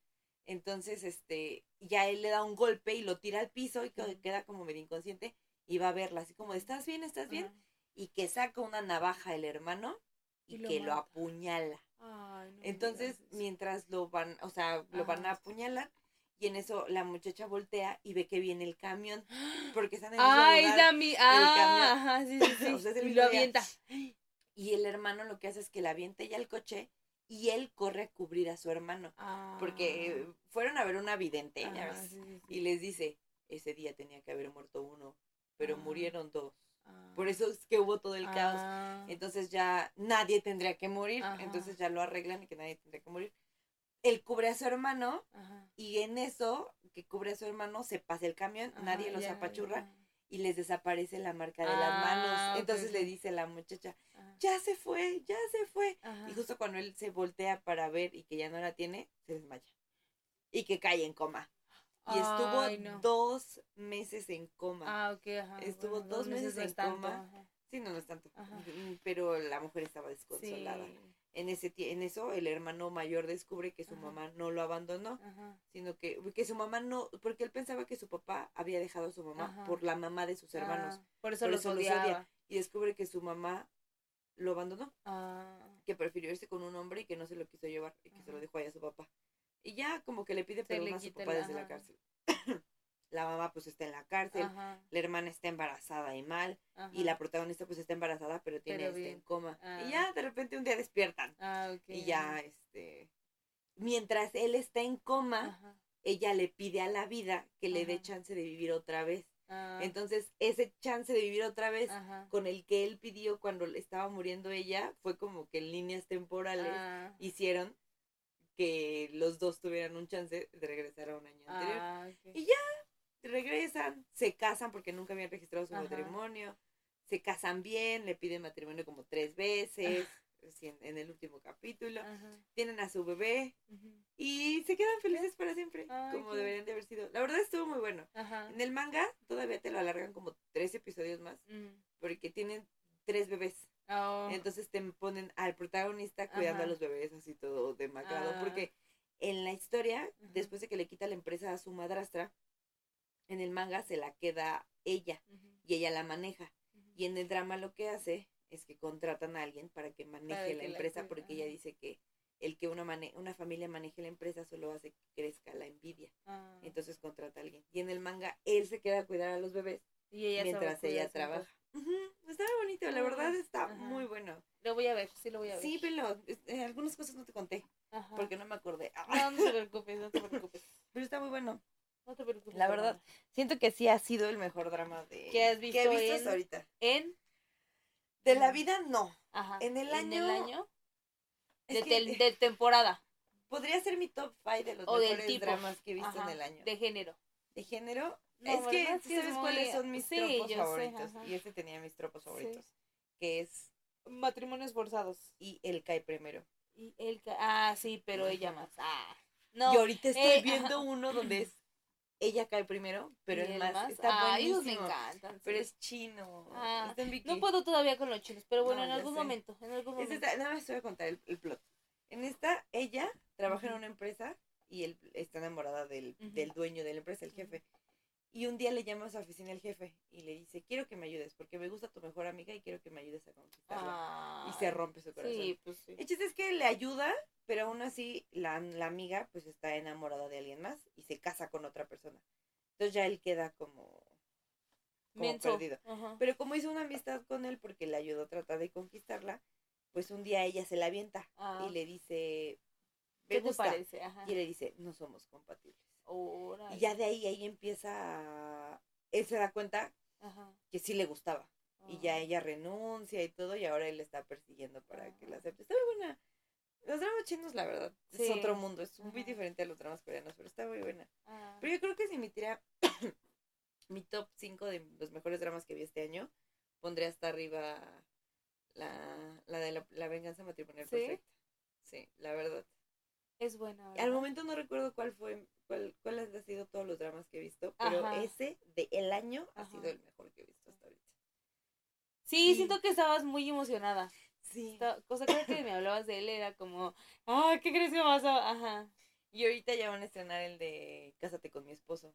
Entonces, este, ya él le da un golpe y lo tira al piso y queda como medio inconsciente y va a verla así como, ¿estás bien? ¿Estás bien? Y que saca una navaja el hermano y, Y lo que lo apuñala. Ay, no me Entonces, mientras lo van, o sea, lo van a apuñalar y en eso la muchacha voltea y ve que viene el camión (gasps) porque están en el camión. Ah, ajá, sí, sí, sí. (coughs) O sea, es el y lo día. avienta. (gasps) Y el hermano lo que hace es que la avienta ya al coche y él corre a cubrir a su hermano. Porque fueron a ver una vidente ya ves, Ah. sí, y les dice, ese día tenía que haber muerto uno, pero Ah. murieron dos. Ah. Por eso es que hubo todo el caos. Ah. Entonces ya nadie tendría que morir. Entonces ya lo arreglan y que nadie tendría que morir. Él cubre a su hermano Ajá. y en eso que cubre a su hermano se pasa el camión, nadie los ya, apachurra ya. y les desaparece la marca de Ah, las manos. ok, Entonces le dice la muchacha, Ajá. ya se fue, ya se fue. Y justo cuando él se voltea para ver y que ya no la tiene, se desmaya. Y que cae en coma. Y estuvo Ay, no. dos meses en coma. Ah, ok, ajá. Estuvo bueno, dos meses en tanto, coma. ajá. Sí, no, no es tanto. Ajá. Pero la mujer estaba desconsolada. Sí. En, ese, en eso, el hermano mayor descubre que su Ajá. mamá no lo abandonó, Ajá. sino que, que su mamá no, porque él pensaba que su papá había dejado a su mamá Ajá. por la mamá de sus hermanos. Ah, por eso Por los eso los odiaba. odia. Y descubre que su mamá lo abandonó. Ah, que prefirió irse con un hombre y que no se lo quiso llevar y que se lo dejó ahí a su papá. Y ya como que le pide perdón a su papá desde la cárcel. La mamá pues está en la cárcel, ajá, la hermana está embarazada y mal, ajá. y la protagonista pues está embarazada pero tiene Pero este, en coma. Ah. Y ya de repente un día despiertan Ah, ok. y ya este mientras él está en coma, Ajá. ella le pide a la vida que le dé chance de vivir otra vez. Ah, Entonces, ese chance de vivir otra vez ajá. con el que él pidió cuando estaba muriendo ella fue como que en líneas temporales Ah, hicieron que los dos tuvieran un chance de regresar a un año anterior. ah, ok. Y ya, regresan, se casan porque nunca habían registrado su Ajá. matrimonio, se casan bien, le piden matrimonio como tres veces, en, en el último capítulo, Ajá, tienen a su bebé y se quedan felices para siempre, Ay, como qué- deberían de haber sido. La verdad estuvo muy bueno. Ajá. En el manga todavía te lo alargan como tres episodios más Mm. porque tienen tres bebés. Oh, Entonces te ponen al protagonista cuidando a los bebés así todo demacrado. Ah. Porque en la historia, después de que le quita la empresa a su madrastra, en el manga se la queda ella y ella la maneja. Y en el drama lo que hace es que contratan a alguien para que maneje Para la que la empresa porque ella dice que el que una, mane- una familia maneje la empresa solo hace que crezca la envidia. Ah, Entonces contrata a alguien. Y en el manga él se queda a cuidar a los bebés y ella mientras ella trabaja. Ujú, Está bonito, la verdad está muy bueno. Lo voy a ver, sí lo voy a ver. Sí, pero eh, algunas cosas no te conté Ajá. porque no me acordé. No, no te (laughs) preocupes, no te preocupes. Pero está muy bueno. No te preocupes. La verdad, siento que sí ha sido el mejor drama de ¿Que has visto he visto en- hasta ahorita. En. De la vida no. Ajá. En el En el año- año. Es De, que, tel- eh, de temporada. podría ser mi top 5 de los O del mejores tipo. dramas que he visto Ajá, en el año. De género. De género. No, es que sabes muy- cuáles son mis sí, tropos sé, favoritos. y este tenía mis tropos Sí. favoritos. Que es Matrimonios forzados. y él cae primero. Y ca- Ah, sí, pero ella más. Ah. No. y ahorita estoy eh, viendo uno donde es ella cae primero, pero el más, está ah, ellos me encantan. Pero es chino. Ah. No puedo todavía con los chinos, pero bueno, No, en algún momento. En algún momento. nada más te voy a contar el, el plot. En esta, ella trabaja en una empresa y él está enamorada del, del dueño de la empresa, el jefe. Y un día le llama a su oficina el jefe y le dice, quiero que me ayudes porque me gusta tu mejor amiga y quiero que me ayudes a conquistarla. y se rompe su corazón. Sí, pues sí. El chiste es que le ayuda, pero aún así la, la amiga pues está enamorada de alguien más y se casa con otra persona. Entonces ya él queda como, como Menso. perdido. Ajá. Pero como hizo una amistad con él porque le ayudó a tratar de conquistarla, pues un día ella se la avienta Ah, y le dice, me ¿Qué te gusta. parece? Ajá. Y le dice, no somos compatibles. Y ya de ahí, ahí empieza a... Él se da cuenta Ajá. que sí le gustaba. Y ya Ah. ella renuncia y todo, y ahora él está persiguiendo para que la acepte. Está muy buena. Los dramas chinos, la verdad, es otro mundo. Es muy diferente a los dramas coreanos, pero está muy buena. Ah. Pero yo creo que si me tirara (coughs) mi top 5 de los mejores dramas que vi este año, pondré hasta arriba la, la de la, la venganza matrimonial ¿Sí? perfecta. Sí, la verdad. Es buena, Al ¿verdad? momento no recuerdo cuál fue, cuál, cuál han sido todos los dramas que he visto, pero Ajá. ese de el año ha sido el mejor que he visto hasta ahorita. Sí, siento que estabas muy emocionada. Sí. Cosa cada que me hablabas de él era como, ah, ¿qué crees que pasó? Ajá. Y ahorita ya van a estrenar el de Cásate con mi esposo.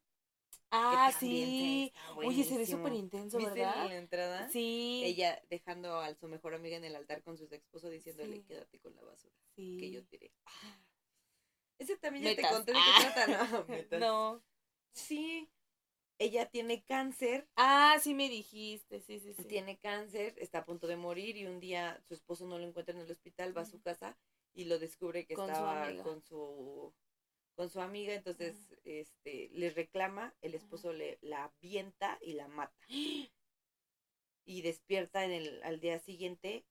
que Ah, sí. Oye, se ve súper intenso, ¿Viste ¿verdad? la entrada? Sí. Ella dejando a su mejor amiga en el altar con su esposo diciéndole, Sí. quédate con la basura sí. que yo tiré. Ese también ya Metas. te conté de Ah. qué trata, ¿no? (laughs) No. Sí. Ella tiene cáncer, Ah, sí me dijiste, sí, sí, sí. tiene cáncer, está a punto de morir y un día su esposo no lo encuentra en el hospital, va a su casa y lo descubre que Con estaba con su con su amiga, entonces este le reclama, el esposo le la avienta y la mata. (gasps) Y despierta en el al día siguiente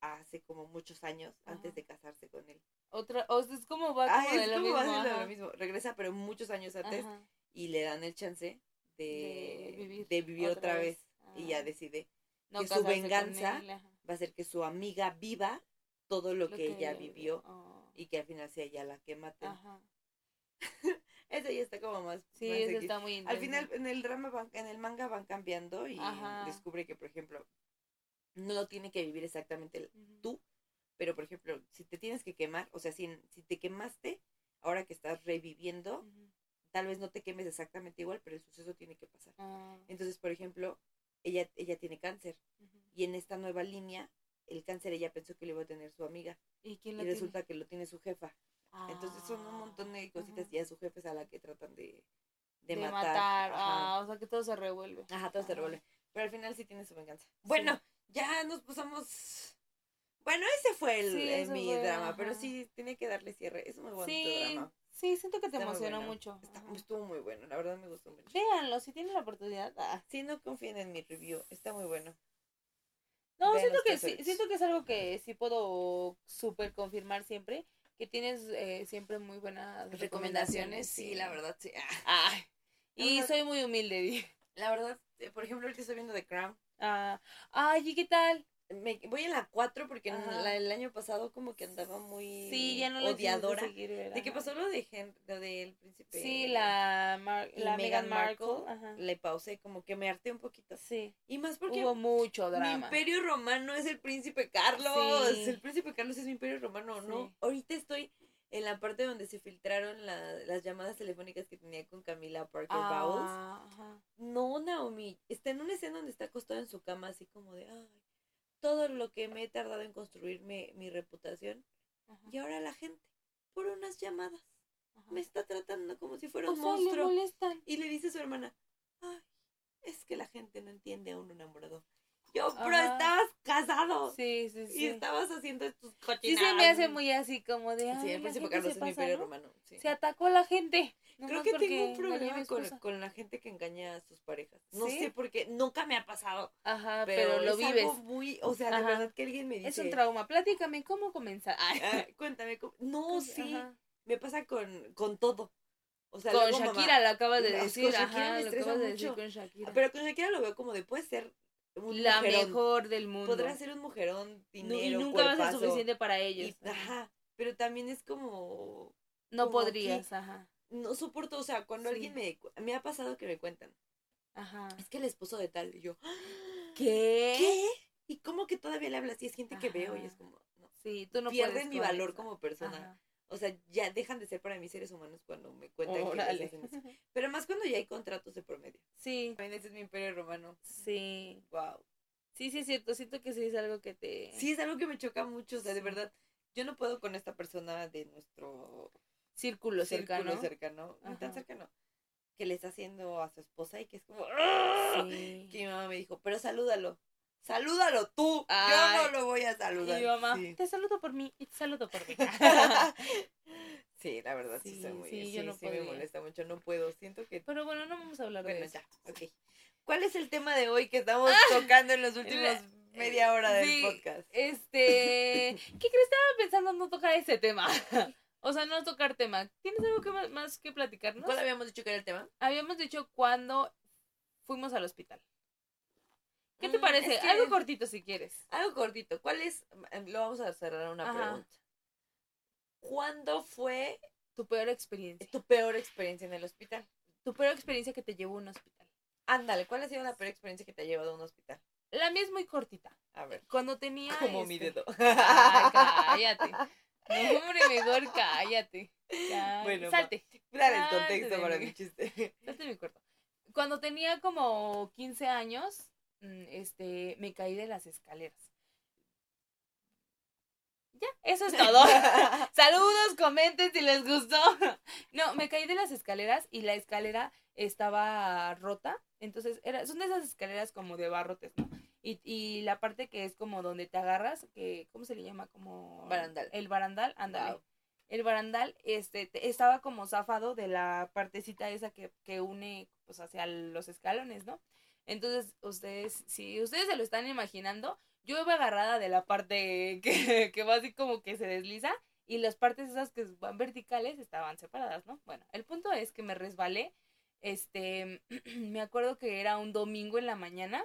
hace como muchos años antes de casarse con él. Otra, o sea, es como va Ah, como de es lo como mismo. va lo mismo. Regresa pero muchos años antes Ajá. y le dan el chance de, De vivir de vivir otra, vez. Y ya Ah. decide No que su venganza él, va a ser que su amiga viva todo lo, Lo que, ella ella vivió Oh, y que al final sea ella la que maten. Ajá. (laughs) Esa ya está como más. Sí, más eso está muy Al final en el drama van, en el manga van cambiando y Ajá. descubre que por ejemplo no lo tiene que vivir exactamente el- tú, pero por ejemplo, si te tienes que quemar, o sea, si, si te quemaste, ahora que estás reviviendo, tal vez no te quemes exactamente igual, pero el suceso tiene que pasar. Ah, Entonces, por ejemplo, ella, ella tiene cáncer y en esta nueva línea, el cáncer ella pensó que lo iba a tener su amiga ¿Y quién resulta que lo tiene su jefa. Entonces son un montón de cositas y a su jefe es a la que tratan de, de, de, matar. Ah, o sea que todo se revuelve. Ajá, todo se Ajá. revuelve. Pero al final sí tiene su venganza. Bueno, ya nos pasamos. Bueno, ese fue el, Sí, mi fue, drama, pero sí tenía que darle cierre. Es muy bonito Sí, drama. sí, siento que te Está emocionó bueno. mucho. Está- estuvo muy bueno, la verdad me gustó mucho. Véanlo, si tienen la oportunidad. ah. Sí, no confíen en mi review, está muy bueno. No, Vean siento que sí, siento que es algo que sí puedo súper confirmar siempre, que tienes eh, siempre muy buenas recomendaciones. sí, la verdad, sí. Ah, Ay, y soy muy humilde. La verdad, eh, por ejemplo, ahorita estoy viendo The Crown. Ah, ay, ¿y qué tal? Me, voy en la 4 porque la- el año pasado como que andaba muy Sí, ya no la quisiste odiadora. seguir, De que ajá. pasó lo de Hen- lo del príncipe. Sí, la, Mar- la Meghan Markle. le pausé, como que me harté un poquito. Sí, Y más porque hubo mucho mi drama. imperio romano es el príncipe Carlos. Sí. El príncipe Carlos es mi imperio romano, ¿no? Sí. Ahorita estoy en la parte donde se filtraron la- las llamadas telefónicas que tenía con Camila Parker Bowles. Ah, ajá. No, Naomi, está en una escena donde está acostada en su cama, así como de, ay, todo lo que me he tardado en construirme mi reputación. ajá, Y ahora la gente, por unas llamadas, ajá. me está tratando como si fuera O un sea, monstruo. Y le dice a su hermana, ay, es que la gente no entiende a un enamorado. Yo, pero estabas casado. Sí, sí, Y sí. estabas haciendo Sí cochinadas. se me hace muy así como de, Sí, príncipe gente Carlos es mi romano. sí. Se atacó a la gente. Creo que tengo un problema con, con la gente que engaña a sus parejas. No ¿Sí? sé por qué, nunca me ha pasado. Ajá, Pero, pero, lo es vives. algo muy, o sea, de Ajá. verdad que alguien me dice. Es un trauma. Platícame, ¿cómo comenzar? (laughs) "Ah, cuéntame, ¿cómo?". no, sí, Ajá. me pasa con, con todo. O sea, Con luego mamá- Shakira lo acabas de (laughs) Con decir. Shakira Ajá, me lo acabas de decir con Shakira. Pero con Shakira lo veo como de puede ser un la mujerón. mejor del mundo. Podrá ser un mujerón, dinero, y nunca va a ser cuerpazo, suficiente para ellos. y- ajá, pero también es como No como podrías, ajá. no soporto, o sea, cuando Sí. alguien me me ha pasado que me cuentan, Ajá. es que el esposo de tal y yo, ¿Qué? ¿qué? ¿Y cómo que todavía le hablas? Y es gente que veo y es como, no. Sí, tú no pierden mi valor eso. como persona. Ajá. O sea, ya dejan de ser para mí seres humanos cuando me cuentan que les hacen eso. (laughs) Pero más cuando ya hay contratos de promedio. Sí, También ese es mi imperio romano. sí. Wow. Sí, sí es cierto. Siento que sí es algo que te... Sí, es algo que me choca mucho. O sea, de verdad, yo no puedo con esta persona de nuestro Círculo cercano. círculo cercano, ni tan Ajá. cercano, que le está haciendo a su esposa y que es como, ¡ah! Sí. que mi mamá me dijo, pero salúdalo, salúdalo tú, Ay. yo no lo voy a saludar. mi mamá, Sí. te saludo por mí y te saludo por mí. (laughs) Sí, la verdad sí, Sí, soy muy, sí, sí, yo no sí me molesta mucho, no puedo, siento que, Pero bueno, no vamos a hablar de bueno, eso. ya, ok. ¿Cuál es el tema de hoy que estamos tocando en los últimos media hora del Sí, podcast? Este, ¿qué crees? Estaba pensando en no tocar ese tema. (laughs) O sea, no tocar tema. ¿Tienes algo que más, más que platicarnos? ¿Cuál habíamos dicho que era el tema? Habíamos dicho cuando fuimos al hospital. ¿Qué te Mm, parece? es que- Algo cortito si quieres. Algo cortito. ¿Cuál es? Lo vamos a cerrar una Ajá. pregunta. ¿Cuándo fue Tu peor experiencia. tu peor experiencia en el hospital? Tu peor experiencia que te llevó a un hospital. Ándale, ¿cuál ha sido la peor experiencia que te ha llevado a un hospital? La mía es muy cortita. A ver. Cuando tenía. Como mi este- dedo. (laughs) Ay, cállate. No, hombre, mejor cállate. Ya, Bueno, salte. Dale el contexto para mi chiste. Salte mi cuerpo. Cuando tenía como 15 años, este, me caí de las escaleras. Ya, eso es todo. (laughs) Saludos, comenten si les gustó. No, me caí de las escaleras y la escalera estaba rota. Entonces, era, son de esas escaleras como de barrotes, ¿no? Y, y la parte que es como donde te agarras, que, ¿cómo se le llama? Como... Barandal. El barandal, ándale. Wow. El barandal este, te- estaba como zafado de la partecita esa que, que une pues hacia los escalones, ¿no? Entonces, ustedes, si ustedes se lo están imaginando, yo iba agarrada de la parte (laughs) que, que va así como que se desliza y las partes esas que van verticales estaban separadas, ¿no? Bueno, el punto es que me resbalé, este, (clears throat) me acuerdo que era un domingo en la mañana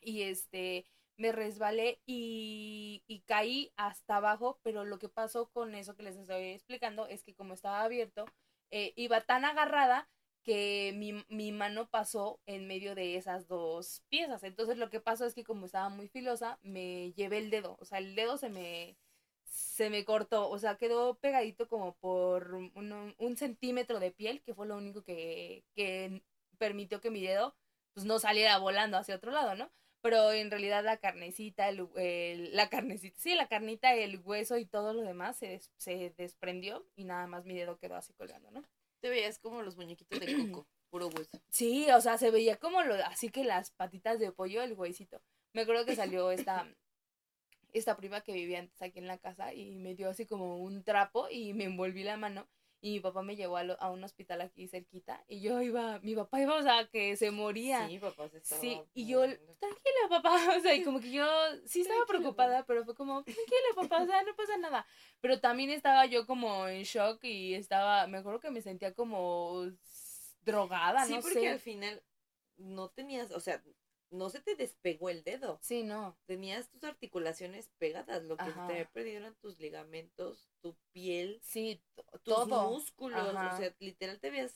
y este, me resbalé y, caí hasta abajo, pero lo que pasó con eso que les estoy explicando es que como estaba abierto, eh, iba tan agarrada que mi, mi mano pasó en medio de esas dos piezas. Entonces lo que pasó es que como estaba muy filosa, me llevé el dedo. O sea, el dedo se me, se me cortó. O sea, quedó pegadito como por un, un centímetro de piel, que fue lo único que, que permitió que mi dedo pues no saliera volando hacia otro lado, ¿no? Pero en realidad la carnecita, el, el- la carnecita, sí, la carnita, el hueso y todo lo demás se, des- se desprendió y nada más mi dedo quedó así colgando, ¿no? Te veías como los muñequitos de coco, (clears throat) puro hueso. Sí, o sea, se veía como lo, así que las patitas de pollo, el huesito. Me acuerdo que salió esta, esta prima que vivía antes aquí en la casa y me dio así como un trapo y me envolví la mano y mi papá me llevó a, lo- a un hospital aquí cerquita y yo iba, mi papá iba, o sea, que se moría. Sí, papá, se estaba Sí, y yo, tranquila, papá, (laughs) o sea, y como que yo sí estaba preocupada, pero fue como, tranquila, papá, o sea, no pasa nada. Pero también estaba yo como en shock y estaba, me acuerdo que me sentía como drogada, Sí, no porque sé. al final no tenías, o sea, no se te despegó el dedo. Sí, no. Tenías tus articulaciones pegadas, lo que Ajá. te había perdido eran tus ligamentos, tu piel, Sí, tus todo. músculos, Ajá. o sea, literal te veías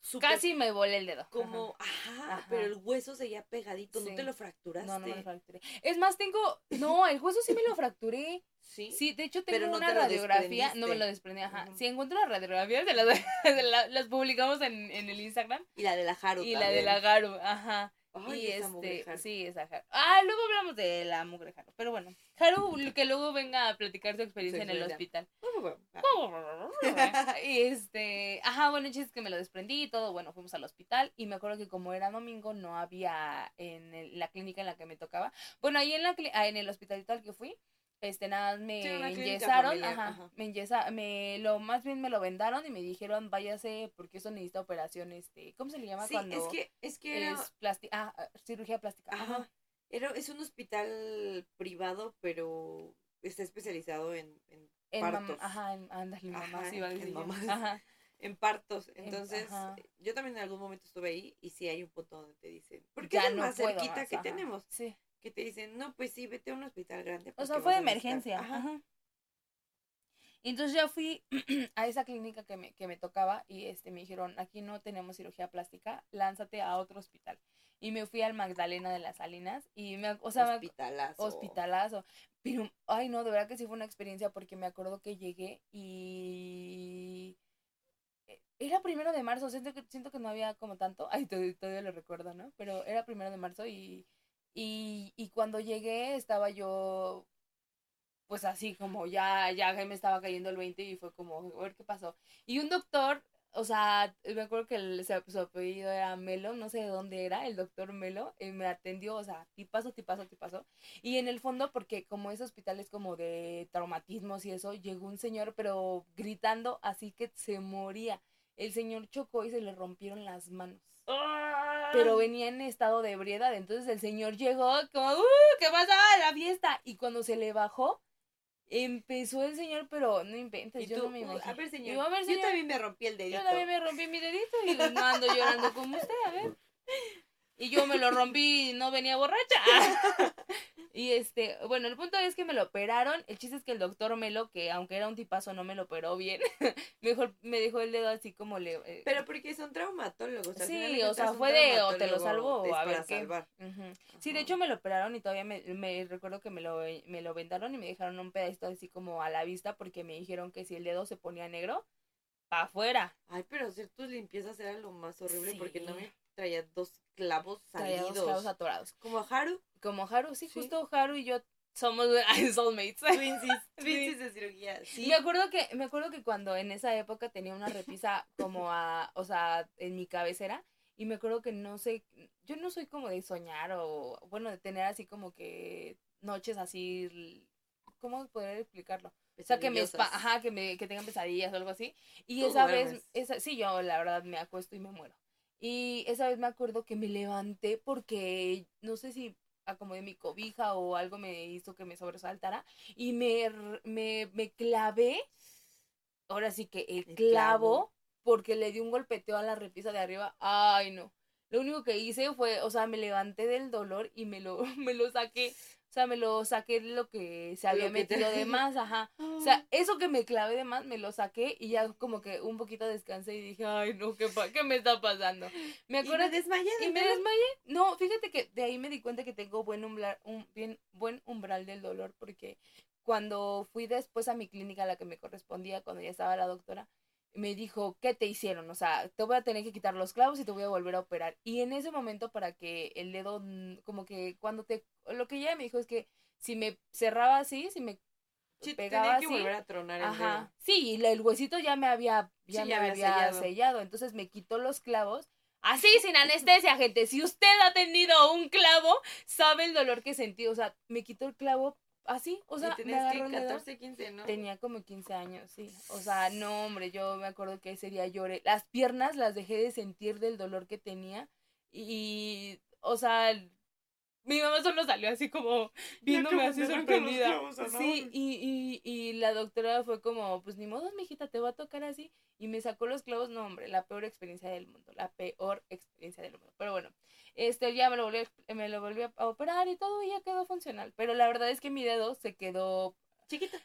súper Casi me volé el dedo. como, ajá, Ajá. pero el hueso seguía pegadito, Sí. no te lo fracturaste. No, no me lo fracturé. Es más, tengo, no, (laughs) el hueso sí me lo fracturé. Sí. Sí, de hecho tengo Pero no una te radiografía, no me lo desprendí, ajá. Si encuentro las (laughs) radiografías, se las, se la- las publicamos en, en el Instagram. Y la de la Haru Y la de la Garu, ajá. Ay, y esa este, sí, esa Haru. Ah, luego hablamos de la mugre Haru. Pero bueno, Haru, que luego venga a platicar su experiencia en el hospital. (laughs) (laughs) Y este, ajá, bueno, chiste es que me lo desprendí y todo, bueno, fuimos al hospital y me acuerdo que como era domingo no había en el- la clínica en la que me tocaba. Bueno, ahí en la ah, en el hospitalito al que fui, este nada me Sí, enyesaron, ajá, ajá. me enyesa, me lo más bien me lo vendaron y me dijeron, "Váyase porque eso necesita operación este, ¿cómo se le llama Sí, cuando es que, es que era, es plasti- ah, ah, cirugía plástica?" ajá, era, es un hospital privado, pero está especializado en, en, partos. ajá, en, ándale, mamá, Ajá, sí iba a en decir mamás. Ajá. (laughs) en partos. Entonces, yo también en algún momento estuve ahí y sí hay un punto donde te dicen, porque Ya es no más puedo cerquita más, que tenemos, Sí. Que te dicen, no, pues sí, vete a un hospital grande. O sea, fue de vas a necesitar". emergencia. Ajá. Ajá. Y entonces ya fui (clears throat) a esa clínica que me, que me tocaba y este me dijeron, aquí no tenemos cirugía plástica, lánzate a otro hospital. Y me fui al Magdalena de las Salinas y me, o sea, Hospitalazo. hospitalazo. Pero, ay no, de verdad que sí fue una experiencia porque me acuerdo que llegué y e- era primero de marzo, siento que, siento que no había como tanto, ay, todavía, todavía lo recuerdo, ¿no? Pero era primero de marzo y, y, y cuando llegué estaba yo, pues así como ya, ya me estaba cayendo el 20 y fue como, a ver qué pasó. Y un doctor, o sea, me acuerdo que el, su, apellido era Melo, no sé de dónde era, el doctor Melo, y me atendió, o sea, tipazo, tipazo, tipazo. Y en el fondo, porque como ese hospital es como de traumatismos y eso, llegó un señor, pero gritando así que se moría. El señor chocó y se le rompieron las manos. Pero venía en estado de ebriedad. Entonces el señor llegó como, ¡uh! ¿Qué pasa? La fiesta. Y cuando se le bajó, empezó el señor, pero no inventes, yo tú, no me "Uh, imagino. A ver, señor. Digo, a ver, Yo también me rompí el dedito. Yo también me rompí mi dedito y no ando llorando como usted, a ver. Y yo me lo rompí y no venía borracha. (laughs) Y este, bueno, el punto es que me lo operaron. El chiste es que el doctor Melo, que aunque era un tipazo, no me lo operó bien. Mejor (laughs) me dejó el dedo así como le. eh, Pero porque son traumatólogos. al Sí, o sea, fue de, o te lo salvo o a ver para qué. salvar. Sí, de hecho me lo operaron y todavía me, me recuerdo que me lo, me lo vendaron y me dejaron un pedacito así como a la vista porque me dijeron que si el dedo se ponía negro, pa' afuera. Ay, pero hacer tus limpiezas era lo más horrible porque no me traía dos clavos Traía salidos. dos clavos atorados. Como Haru, Como Haru, sí, Sí. justo Haru y yo somos (laughs) soulmates. (laughs) twinsies, de cirugía. Sí. Me acuerdo que, me acuerdo que cuando en esa época tenía una repisa como a, o sea, en mi cabecera, y me acuerdo que no sé, yo no soy como de soñar o, bueno, de tener así como que noches así, ¿cómo poder explicarlo? O sea, que me, ajá, que me, que tengan pesadillas o algo así. Y esa vez, esa, sí, yo la verdad me acuesto y me muero. Y esa vez me acuerdo que me levanté porque no sé si acomodé mi cobija o algo me hizo que me sobresaltara y me, me, me clavé, ahora sí que el, clavo. porque le di un golpeteo a la repisa de arriba. Ay, no. Lo único que hice fue, o sea, me levanté del dolor y me lo, (laughs) me lo saqué. O sea, me lo saqué lo que se había te- metido de (laughs) más, ajá. O sea, eso que me clavé de más, me lo saqué y ya como que un poquito descansé y dije, ay, no, ¿qué, pa- qué me está pasando? Me y acuerdo me que- desmayé. y me desmayé. No, fíjate que de ahí me di cuenta que tengo buen umbral, un bien buen umbral del dolor porque cuando fui después a mi clínica a la que me correspondía cuando ya estaba la doctora me dijo, ¿qué te hicieron? O sea, te voy a tener que quitar los clavos y te voy a volver a operar. Y en ese momento para que el dedo, como que cuando te... Lo que ella me dijo es que si me cerraba así, si me Sí, pegaba tenía que así, volver a tronar el Ajá. dedo. Sí, y el huesito ya me había, ya Sí, me ya había había sellado. sellado. Entonces me quitó los clavos. Así, sin anestesia, gente. Si usted ha tenido un clavo, sabe el dolor que sentí. O sea, me quitó el clavo así. O sea, tenías que agarró el dedo. 14, 15, ¿no? Tenía como 15 años, sí. O sea, no, hombre, yo me acuerdo que ese día lloré. Las piernas las dejé de sentir del dolor que tenía. Y, o sea, mi mamá solo salió así como viéndome así sorprendida. clavos, ¿o no? Sí, y, y, y la doctora fue como, pues ni modo, mijita, te va a tocar así. Y me sacó los clavos, no, hombre, la peor experiencia del mundo, la peor experiencia del mundo. Pero bueno, este ya me lo volví, a- me lo volví a operar y todo y ya quedó funcional. Pero la verdad es que mi dedo se quedó Chiquita.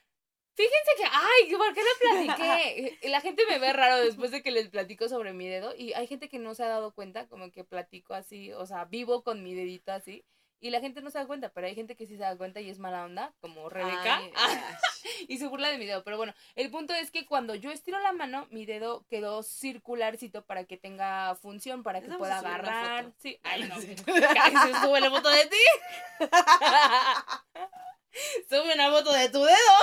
Fíjense que, ay, ¿por qué no platiqué? (laughs) La gente me ve raro después de que les platico sobre mi dedo y hay gente que no se ha dado cuenta, como que platico así, o sea, vivo con mi dedito así y la gente no se da cuenta, pero hay gente que sí se da cuenta y es mala onda, como Rebeca, Ay, ay. (laughs) y se burla de mi dedo. Pero bueno, el punto es que cuando yo estiro la mano, mi dedo quedó circularcito para que tenga función, para que pueda agarrar. Sí, ay, no. Sí. (laughs) Ay, se sube la foto de ti. (laughs) Sube una foto de tu dedo.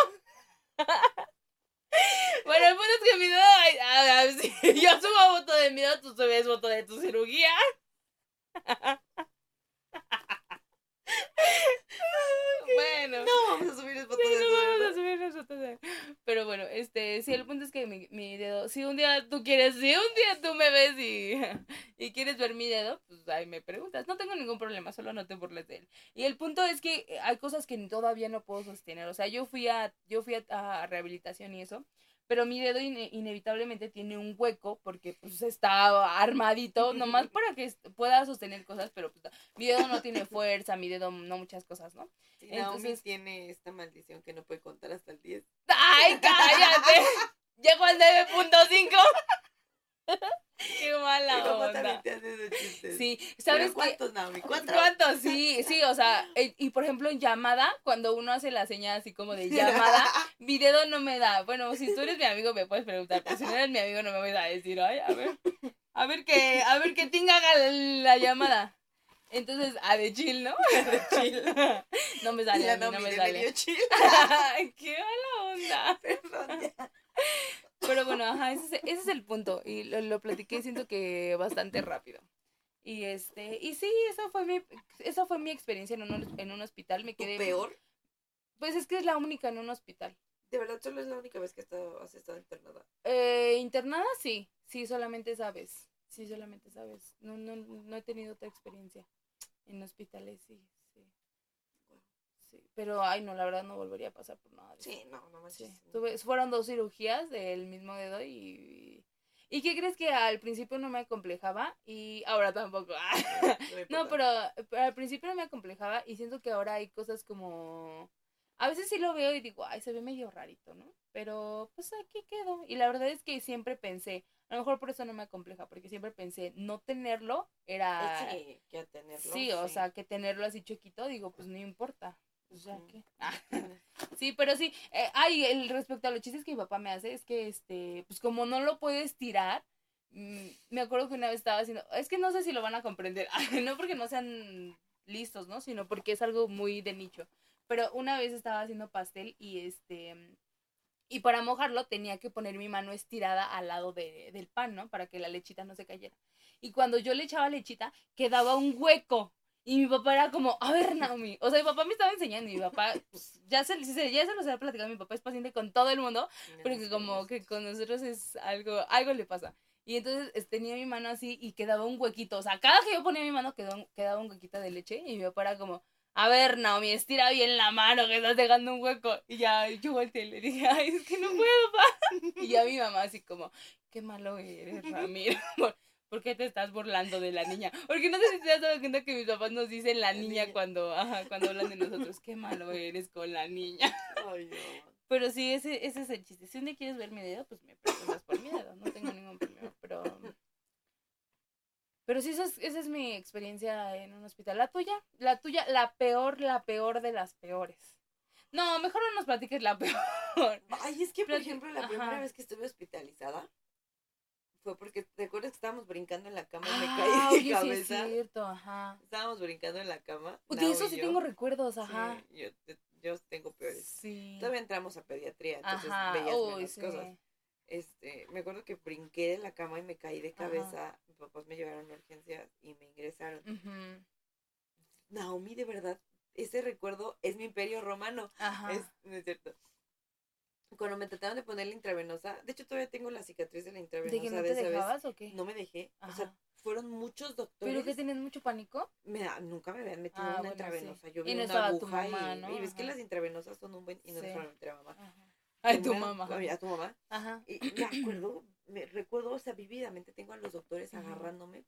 Bueno, el punto es que mi dedo, ay, sí, yo subo foto de mi dedo, tú subes foto de tu cirugía. Bueno. No, vamos a subir fotos Sí, no vamos a subir las fotos de- Pero bueno, este, sí, el punto es que mi, mi dedo, si un día tú quieres, si un día tú me ves y, (laughs) y quieres ver mi dedo, pues ahí me preguntas. No tengo ningún problema, solo no te burles de él. Y el punto es que eh, hay cosas que todavía no puedo sostener. O sea, yo fui a, yo fui a, a rehabilitación y eso. Pero mi dedo ine- inevitablemente tiene un hueco porque pues está armadito, (laughs) nomás para que pueda sostener cosas, pero pues, mi dedo no tiene fuerza, mi dedo no muchas cosas, ¿no? Sí, Naomi Entonces- tiene esta maldición que no puede contar hasta el 10. ¡Ay, cállate! (laughs) Llegó al 9.5. (laughs) Qué mala onda. también te hace esos chistes. Sí, ¿Pero ¿sabes cuántos, Naomi? ¿Cuántos? ¿Cuántos? (laughs) Sí, sí, o sea, e- y por ejemplo en llamada, cuando uno hace la señal así como de llamada, (laughs) mi dedo no me da. Bueno, si tú eres mi amigo me puedes preguntar, pero si no eres mi amigo no me vas a decir, ay, a ver, a ver que, a ver que Ting haga la, la llamada. Entonces, a de chill, ¿no? De chill. No me sale, la a mí no me sale. chill. Qué mala onda. Perdón, ya. Pero bueno, ajá, ese es, ese es el punto. Y lo, lo platiqué siento que bastante rápido. Y este, y sí, esa fue mi, esa fue mi experiencia en un, en un hospital. Me ¿Tu quedé. peor? Pues es que es la única en un hospital. De verdad, solo es la única vez que has estado, has estado internada. Eh, internada sí, sí, solamente esa vez. Sí, solamente sabes. No, no, no he tenido otra experiencia en hospitales, sí, sí. Sí, pero ay no, la verdad no volvería a pasar por nada. de eso. Sí, no, no Sí. manches. Tuve, fueron dos cirugías del mismo dedo y... ¿Y qué crees que al principio no me acomplejaba? Y ahora tampoco. (laughs) No, (laughs) pero, pero al principio no me acomplejaba y siento que ahora hay cosas como... A veces sí lo veo y digo, ay, se ve medio rarito, ¿no? Pero pues aquí quedó. Y la verdad es que siempre pensé, a lo mejor por eso no me acompleja, porque siempre pensé, no tenerlo era... Sí, que tenerlo. Sí, o sea, que tenerlo así chiquito, digo, pues no importa. Pues ya que. (laughs) Sí, pero sí. Eh, ay, el respecto a los chistes que mi papá me hace, es que este, pues como no lo puedes tirar, mm, me acuerdo que una vez estaba haciendo, es que no sé si lo van a comprender, (laughs) no porque no sean listos, ¿no? Sino porque es algo muy de nicho. Pero una vez estaba haciendo pastel y este, y para mojarlo tenía que poner mi mano estirada al lado de, del pan, ¿no? Para que la lechita no se cayera. Y cuando yo le echaba lechita, quedaba un hueco. Y mi papá era como, a ver, Naomi. O sea, mi papá me estaba enseñando. Y mi papá, pues, ya se, ya se los había platicado. Mi papá es paciente con todo el mundo. Pero que como que con nosotros es algo, algo le pasa. Y entonces es- tenía mi mano así y quedaba un huequito. O sea, cada que yo ponía mi mano quedaba un, quedaba un huequito de leche. Y mi papá era como, a ver, Naomi, estira bien la mano que estás dejando un hueco. Y ya yo volteé y le dije, ay, es que no puedo, pa. (laughs) Y ya mi mamá así como, qué malo eres, Ramiro. ¿Por- ¿Por qué te estás burlando de la niña? Porque no sé si te has dado cuenta que mis papás nos dicen la niña niña. cuando, ajá, cuando hablan de (laughs) nosotros. Qué malo eres con la niña. Ay, no. Pero sí, ese, ese es el chiste. Si un día quieres ver mi dedo, pues me preguntas por mi dedo. No tengo ningún problema. Pero. Pero sí, esa es, esa es mi experiencia en un hospital. La tuya, la tuya, la peor, la peor de las peores. No, mejor no nos platiques la (laughs) peor. Ay, es que, por Plati- ejemplo, la ajá. primera vez que estuve hospitalizada fue porque, ¿te acuerdas que estábamos brincando en la cama y me Ah, caí de oye, sí es cabeza? cierto, ajá. Estábamos brincando en la cama. De eso sí yo. tengo recuerdos, ajá. Sí, yo, yo tengo peores. Sí. Todavía entramos a pediatría, entonces Ajá, veías uy, menos sí. cosas. Este, me acuerdo que brinqué de la cama y me caí de Ajá. cabeza. Mis papás me llevaron a urgencias y me ingresaron. Naomi, de verdad, ese recuerdo es mi imperio romano. Ajá. Es, no es cierto. Cuando me trataron de poner la intravenosa, de hecho todavía tengo la cicatriz de la intravenosa ¿De que no de te esa vez. dejabas o qué? No me dejé. O sea, fueron muchos doctores. ¿Pero que tenías mucho pánico? Me da- nunca me habían metido Ah, una bueno, sí. intravenosa. Yo Y vi no una estaba tu aguja mamá, y, ¿no? y ves que las intravenosas son un buen y no Sí. solamente la mamá. Ay, tu mamá. A tu mamá. Ajá. Y me acuerdo, me recuerdo, o sea, vividamente tengo a los doctores agarrándome.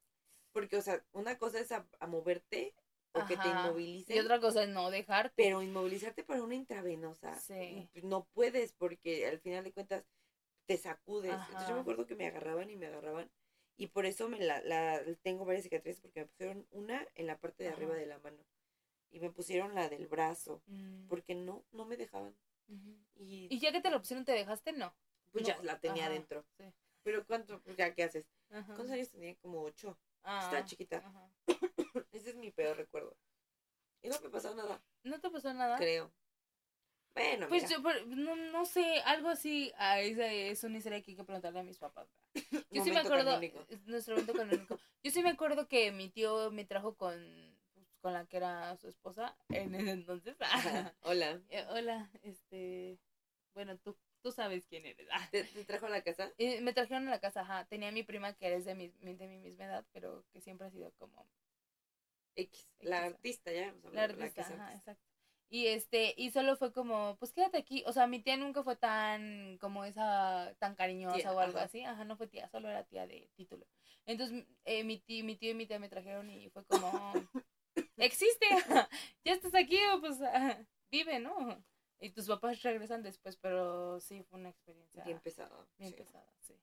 Porque, o sea, una cosa es a, a moverte o que te inmovilicen. Y otra cosa es no dejarte. Pero inmovilizarte para una intravenosa, Sí. no puedes porque al final de cuentas te sacudes. Entonces yo me acuerdo que me agarraban y me agarraban. Y por eso me la, la tengo varias cicatrices porque me pusieron una en la parte de arriba de la mano. Y me pusieron la del brazo. Mm, Porque no, no me dejaban. Y, Y ya que te lo pusieron, ¿te dejaste? No. pues no, ya la tenía adentro. sí. Pero ¿cuánto? Pues ya, ¿qué haces? ¿Cuántos años tenía? Como ocho. Ah, Estaba chiquita. ajá. (coughs) Ese es mi peor recuerdo. Y no me pasó nada, ¿No te pasó nada? creo. Bueno, Pues mira, yo, no, no sé, algo así, ah, esa es una historia que hay que preguntarle a mis papás. (laughs) Yo sí me acuerdo, canónico. nuestro momento canónico. Yo sí me acuerdo que mi tío me trajo con, pues, con la que era su esposa en ese entonces. Hola. (laughs) Eh, Hola, este, bueno, tú, tú sabes quién eres. (laughs) Ah. ¿Te, te trajo a la casa? Eh, me trajeron a la casa, ajá. Tenía a mi prima que es de mi, de mi misma edad, pero que siempre ha sido como X. La X. artista, ya la. La artista, ajá, artista. exacto. Y este, y solo fue como, pues quédate aquí. O sea, mi tía nunca fue tan, como esa, tan cariñosa Tía, o algo ajá. así. Ajá, no fue tía, solo era tía de título. Entonces, eh, mi, tío, mi tío y mi tía me trajeron y fue como, (laughs) existe, ya estás aquí, pues vive, ¿no? Y tus papás regresan después, pero sí, fue una experiencia Bien pesado. bien sí. pesada, sí.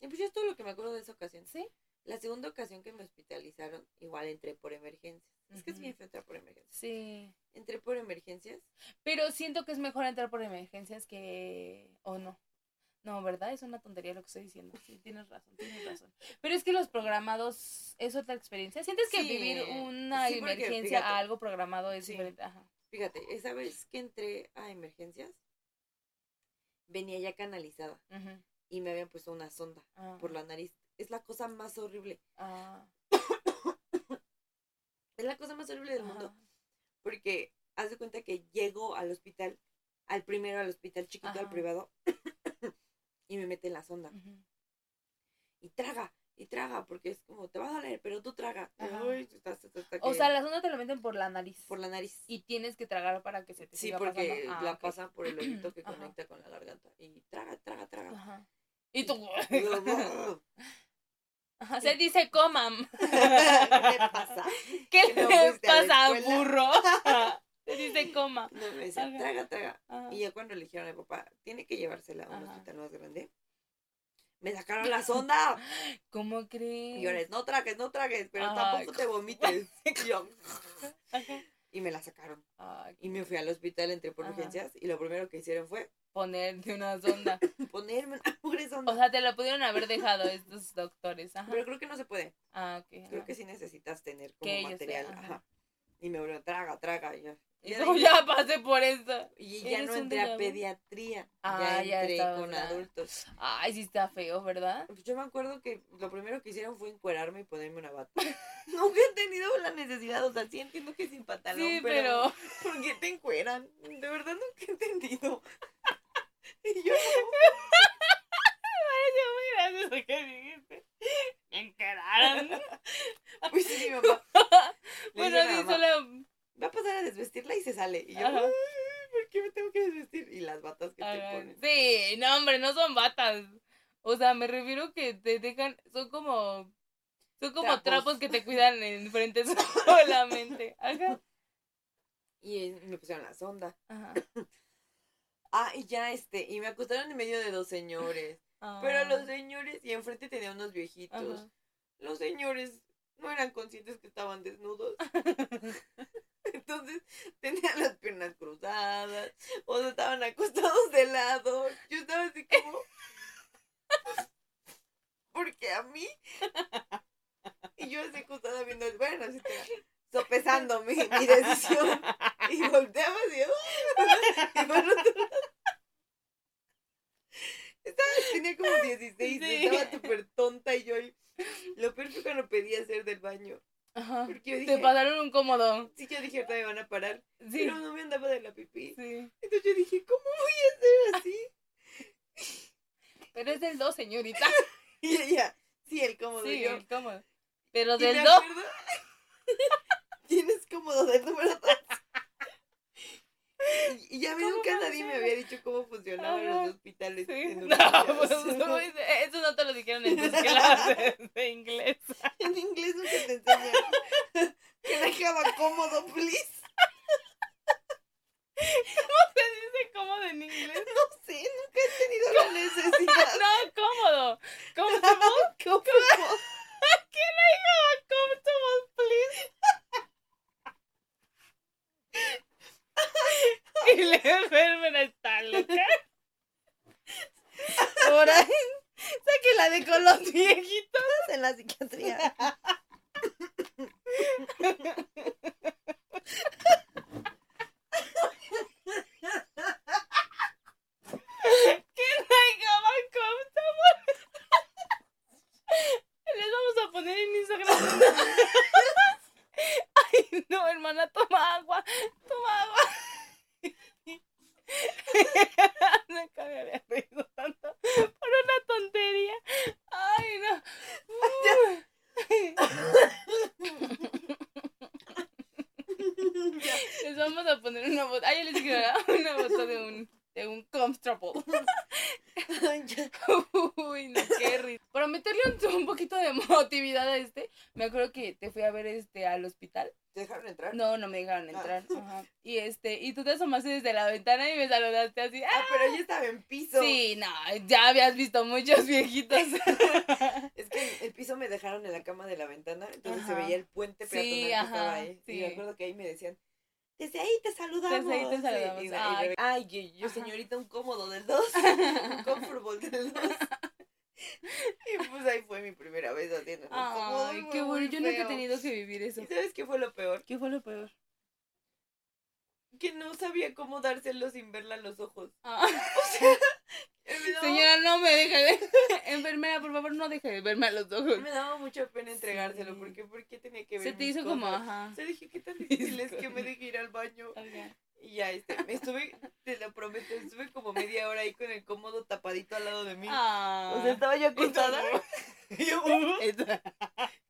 Y pues ya es todo lo que me acuerdo de esa ocasión. ¿Sí? La segunda ocasión que me hospitalizaron, igual entré por emergencias. Es que es bien feo entrar por emergencias. Sí. Entré por emergencias. Pero siento que es mejor entrar por emergencias que... o no. No, ¿verdad? Es una tontería lo que estoy diciendo. Sí, (laughs) tienes razón, tienes razón. Pero es que los programados es otra experiencia. ¿Sientes que Sí, vivir una sí, porque, emergencia fíjate, a algo programado es sí. diferente? Ajá. Fíjate, esa vez que entré a emergencias, venía ya canalizada y me habían puesto una sonda Ah, por la nariz. Es la cosa más horrible. ah, (coughs) Es la cosa más horrible del mundo. Porque haz de cuenta que llego al hospital, al primero al hospital chiquito, al privado, (coughs) y me meten la sonda. Y traga. Y traga, porque es como, te va a doler, pero tú traga. Ajá. Uy, estás- estás- estás O sea, la sonda te lo meten por la nariz. por la nariz. Y tienes que tragar para que se te Sí, siga porque pasando. Ah, la ok. pasan por el oído que (clears throat) Ajá. conecta con la garganta. Y traga, traga, traga. Ajá. Y tú. (laughs) (laughs) ¿Qué Ajá, (laughs) se dice coman. le pasa? ¿Qué ¿Que no le la pasa, burro? Se dice coma. No, me decía, traga, traga. Ajá. Y ya cuando le dijeron a mi papá, tiene que llevársela a un hospital más grande, me sacaron la (laughs) sonda. ¿Cómo crees? Y yo les, no tragues, no tragues, pero tampoco te vomites. Y yo, (laughs) Ajá. y me la sacaron. Y me fui al hospital, entré por Ajá. urgencias y lo primero que hicieron fue ponerte una sonda. (laughs) ponerme una pobre sonda. O sea, te la pudieron haber dejado estos doctores. Ajá. pero creo que no se puede. Ah, ok. Creo que sí necesitas tener como material. Ajá. Y me volvieron, traga, traga. Y, yo, Y ya (laughs) pasé por eso. y ya no entré a pediatría. Ah, ya entré con adultos. Ay, sí está feo, ¿verdad? Pues Yo me acuerdo que lo primero que hicieron fue encuerarme y ponerme una bata. (laughs) Nunca he tenido la necesidad, o sea, sí entiendo que sin pantalón, Sí, pero, pero. (laughs) ¿por qué te encueran? De verdad nunca he entendido. y yo, Pareció muy gracioso que dijiste. Me encararon. pues sí, mi Bueno, sí, mamá, solo. Va a pasar a desvestirla y se sale. Y yo, Ajá. "Ay, ¿por qué me tengo que desvestir? Y las batas que te ponen. Sí, no, hombre, no son batas. O sea, me refiero que te dejan. Son como. Son como Trapos. trapos, que te (laughs) cuidan en frente solamente. Ajá. Y me pusieron la sonda. Ajá. (clears throat) Ah, y ya este, y me acostaron en medio de dos señores. Pero Ah. los señores, y enfrente tenía unos viejitos. Ajá. Los señores no eran conscientes que estaban desnudos. (laughs) Entonces tenían las piernas cruzadas, o sea, estaban acostados de lado. Yo estaba así como. Porque a mí. Y yo así acostada viendo. Bueno, así te- sopesando mi, mi decisión. Y volteaba así. Y el otro lado. Estaba, tenía como 16, Sí. estaba súper tonta y yo. Lo peor fue cuando pedí hacer del baño. Ajá. Porque yo Te pasaron un cómodo. sí, yo dije, ahorita me van a parar. Sí. Pero no me andaba de la pipí. Sí. Entonces yo dije, ¿cómo voy a hacer así? Pero es del 2, señorita. (laughs) Y ella, sí, el cómodo. Sí, yo, el cómodo. Pero del 2. acuerdo, (laughs) Tienes cómodo del número 2. Y, y ya ¿Cómo va a nadie me había dicho cómo funcionaban Ajá. los hospitales. Sí. en (laughs) No, pues, no, eso no te lo dijeron en tus clases de inglés. (laughs) En inglés nunca te enseñan. (laughs) Que dejaba cómodo, please. ¿Se dice cómodo en inglés? No sé, nunca he tenido la necesidad. No, cómodo. Comfortable. ¿Cómo? ¿Quién dijo comfortable, please? (laughs) Y la enfermera está loca. Ahí. Sáquela de con los viejitos. En la psiquiatría. (laughs) Llegaba comfortable. Les vamos a poner en Instagram. Ay, no, hermana, toma agua. Toma agua. Nunca me había reído tanto por una tontería. Ay, no. Les vamos a poner una foto. Ay, yo les dije una foto de un, de un comfortable. Ya. Uy, no, qué risa. Para meterle un, un poquito de emotividad a este, me acuerdo que te fui a ver este al hospital. ¿Te dejaron entrar? No, no me dejaron Ah. entrar. Ajá. Y este, y tú te asomaste desde la ventana y me saludaste así. Ah, pero ella estaba en piso. Sí, no, ya habías visto muchos (laughs) viejitos. (laughs) Es que el, piso me dejaron en la cama de la ventana, entonces se Ajá. veía el puente Sí, peatonal que ajá, estaba ahí. sí. Y me acuerdo que ahí me decían, desde ahí te saludamos. Desde ahí te Sí, saludamos. y- y- Ay. Ay, yo, señorita, un cómodo del 2. (laughs) un comfortable del 2. y pues ahí fue mi primera vez haciendo un cómodo. Ay, y qué bueno. Yo nunca he tenido que vivir eso. ¿Y sabes qué fue lo peor? ¿Qué fue lo peor? Que no sabía cómo dárselo sin verla a los ojos. Ah. (laughs) Me daba- Señora, no me deje de... (laughs) Enfermera, por favor, no deje de verme a los ojos. Me daba mucha pena entregárselo, Sí. porque ¿por qué tenía que ver Se te hizo como, cosas? ajá. O sea, dije, ¿qué tan (laughs) difícil es que me deje ir al baño? Ajá. Y ya, este, me estuve, te lo prometo, estuve como media hora ahí con el cómodo tapadito al lado de mí. Ah. O sea, estaba yo acostada. Y yo, "Uh,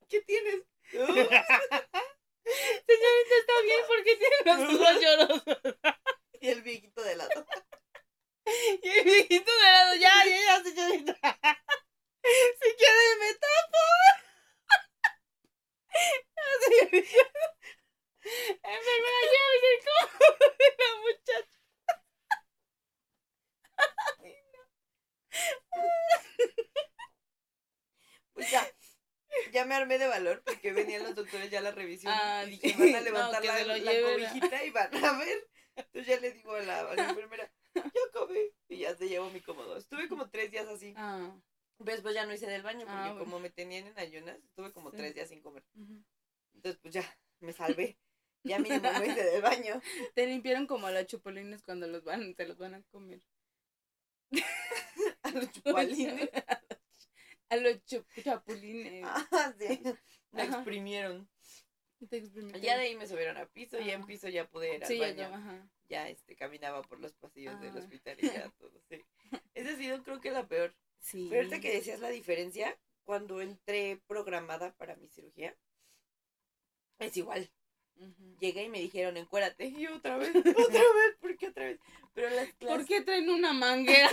¿qué tienes? "Uh". Señorita, está bien porque tiene los ojos llorosos. Y el viejito de lado. (laughs) Y el viejito de lado, ya, ya, ya, señorita. Si quiere, me tapo. (laughs) Señorita. Enfermera, llévese el de la muchacha. (laughs) Pues ya, ya me armé de valor porque venían los doctores ya a la revisión. Ah, y dije, van a levantar la, la lleven cobijita y van a ver. Entonces ya le digo a la, a la enfermera, ya acabé. Y ya se llevó mi cómodo. Estuve como tres días así. Ah. Después ya no hice del baño porque Ah, bueno. como me tenían en ayunas, estuve como Sí. tres días sin comer. Entonces pues ya, me salvé. Ya mínimo no hice del baño. (laughs) Te limpiaron como a los chupolines cuando los van, te los van a comer. (laughs) A los chupalines. (laughs) A los chapulines. (laughs) Ah, sí. (laughs) Me Ajá. exprimieron. Te exprimieron. Ya de ahí me subieron a piso, ya en Ajá. piso ya pude ir al Sí, baño. ya, ajá. ya este caminaba por los pasillos del Ah. hospital y ya (laughs) todo, sí. Esa ha sido creo que la peor. Sí. Pero ahorita que decías la diferencia, cuando entré programada para mi cirugía, es igual. Llegué y me dijeron, encuérate. Y yo otra vez, otra vez, ¿por qué otra vez? Pero las clases... ¿Por qué traen una manguera?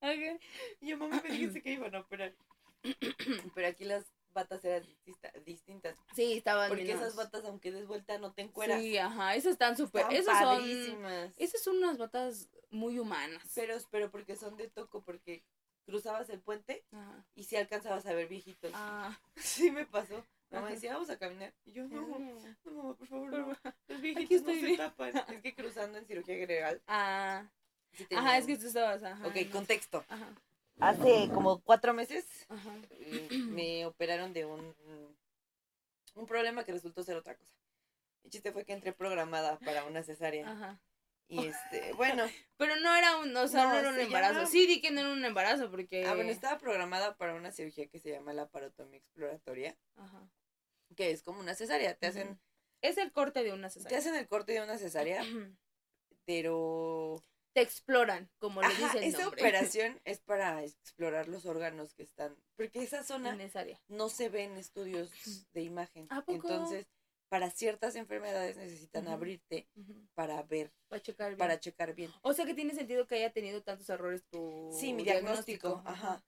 Ok. Y yo, mamá, me dijiste que iban a operar. (coughs) Pero aquí las batas eran distintas. Sí, estaban Porque menos- esas batas, aunque des vuelta, no te encueras. Sí, ajá, esas están súper. Esas son. Esas son unas botas muy humanas. Pero, pero porque son de toco, porque cruzabas el puente Ajá. y si alcanzabas a ver viejitos. Ah. (laughs) Sí me pasó. Mamá decía, vamos a caminar. Y yo, no, no, mamá, por favor, no. Los Aquí viejitos no se tapan. (laughs) Es que cruzando en cirugía general. Ah. sí Ajá, es que tú estabas. Ajá. Ok, no. contexto. Ajá. Hace como cuatro meses Ajá. eh, me operaron de un, un problema que resultó ser otra cosa. El chiste fue que entré programada para una cesárea. Ajá. Y este, bueno, (laughs) Pero no era un, o sea, no, No, era un embarazo. llama- Sí, di que no era un embarazo porque. ah, bueno, estaba programada para una cirugía que se llama la parotomía exploratoria, Ajá. que es como una cesárea. Te hacen. Es el corte de una te cesárea. hacen el corte de una cesárea, pero Te exploran, como le Ajá, dice el esa nombre. operación es para explorar los órganos que están, porque esa zona no se ve en estudios de imagen. ¿A poco? Entonces, para ciertas enfermedades necesitan abrirte para ver, Para checar bien. para checar bien. O sea que tiene sentido que haya tenido tantos errores tu Sí, mi diagnóstico, ajá.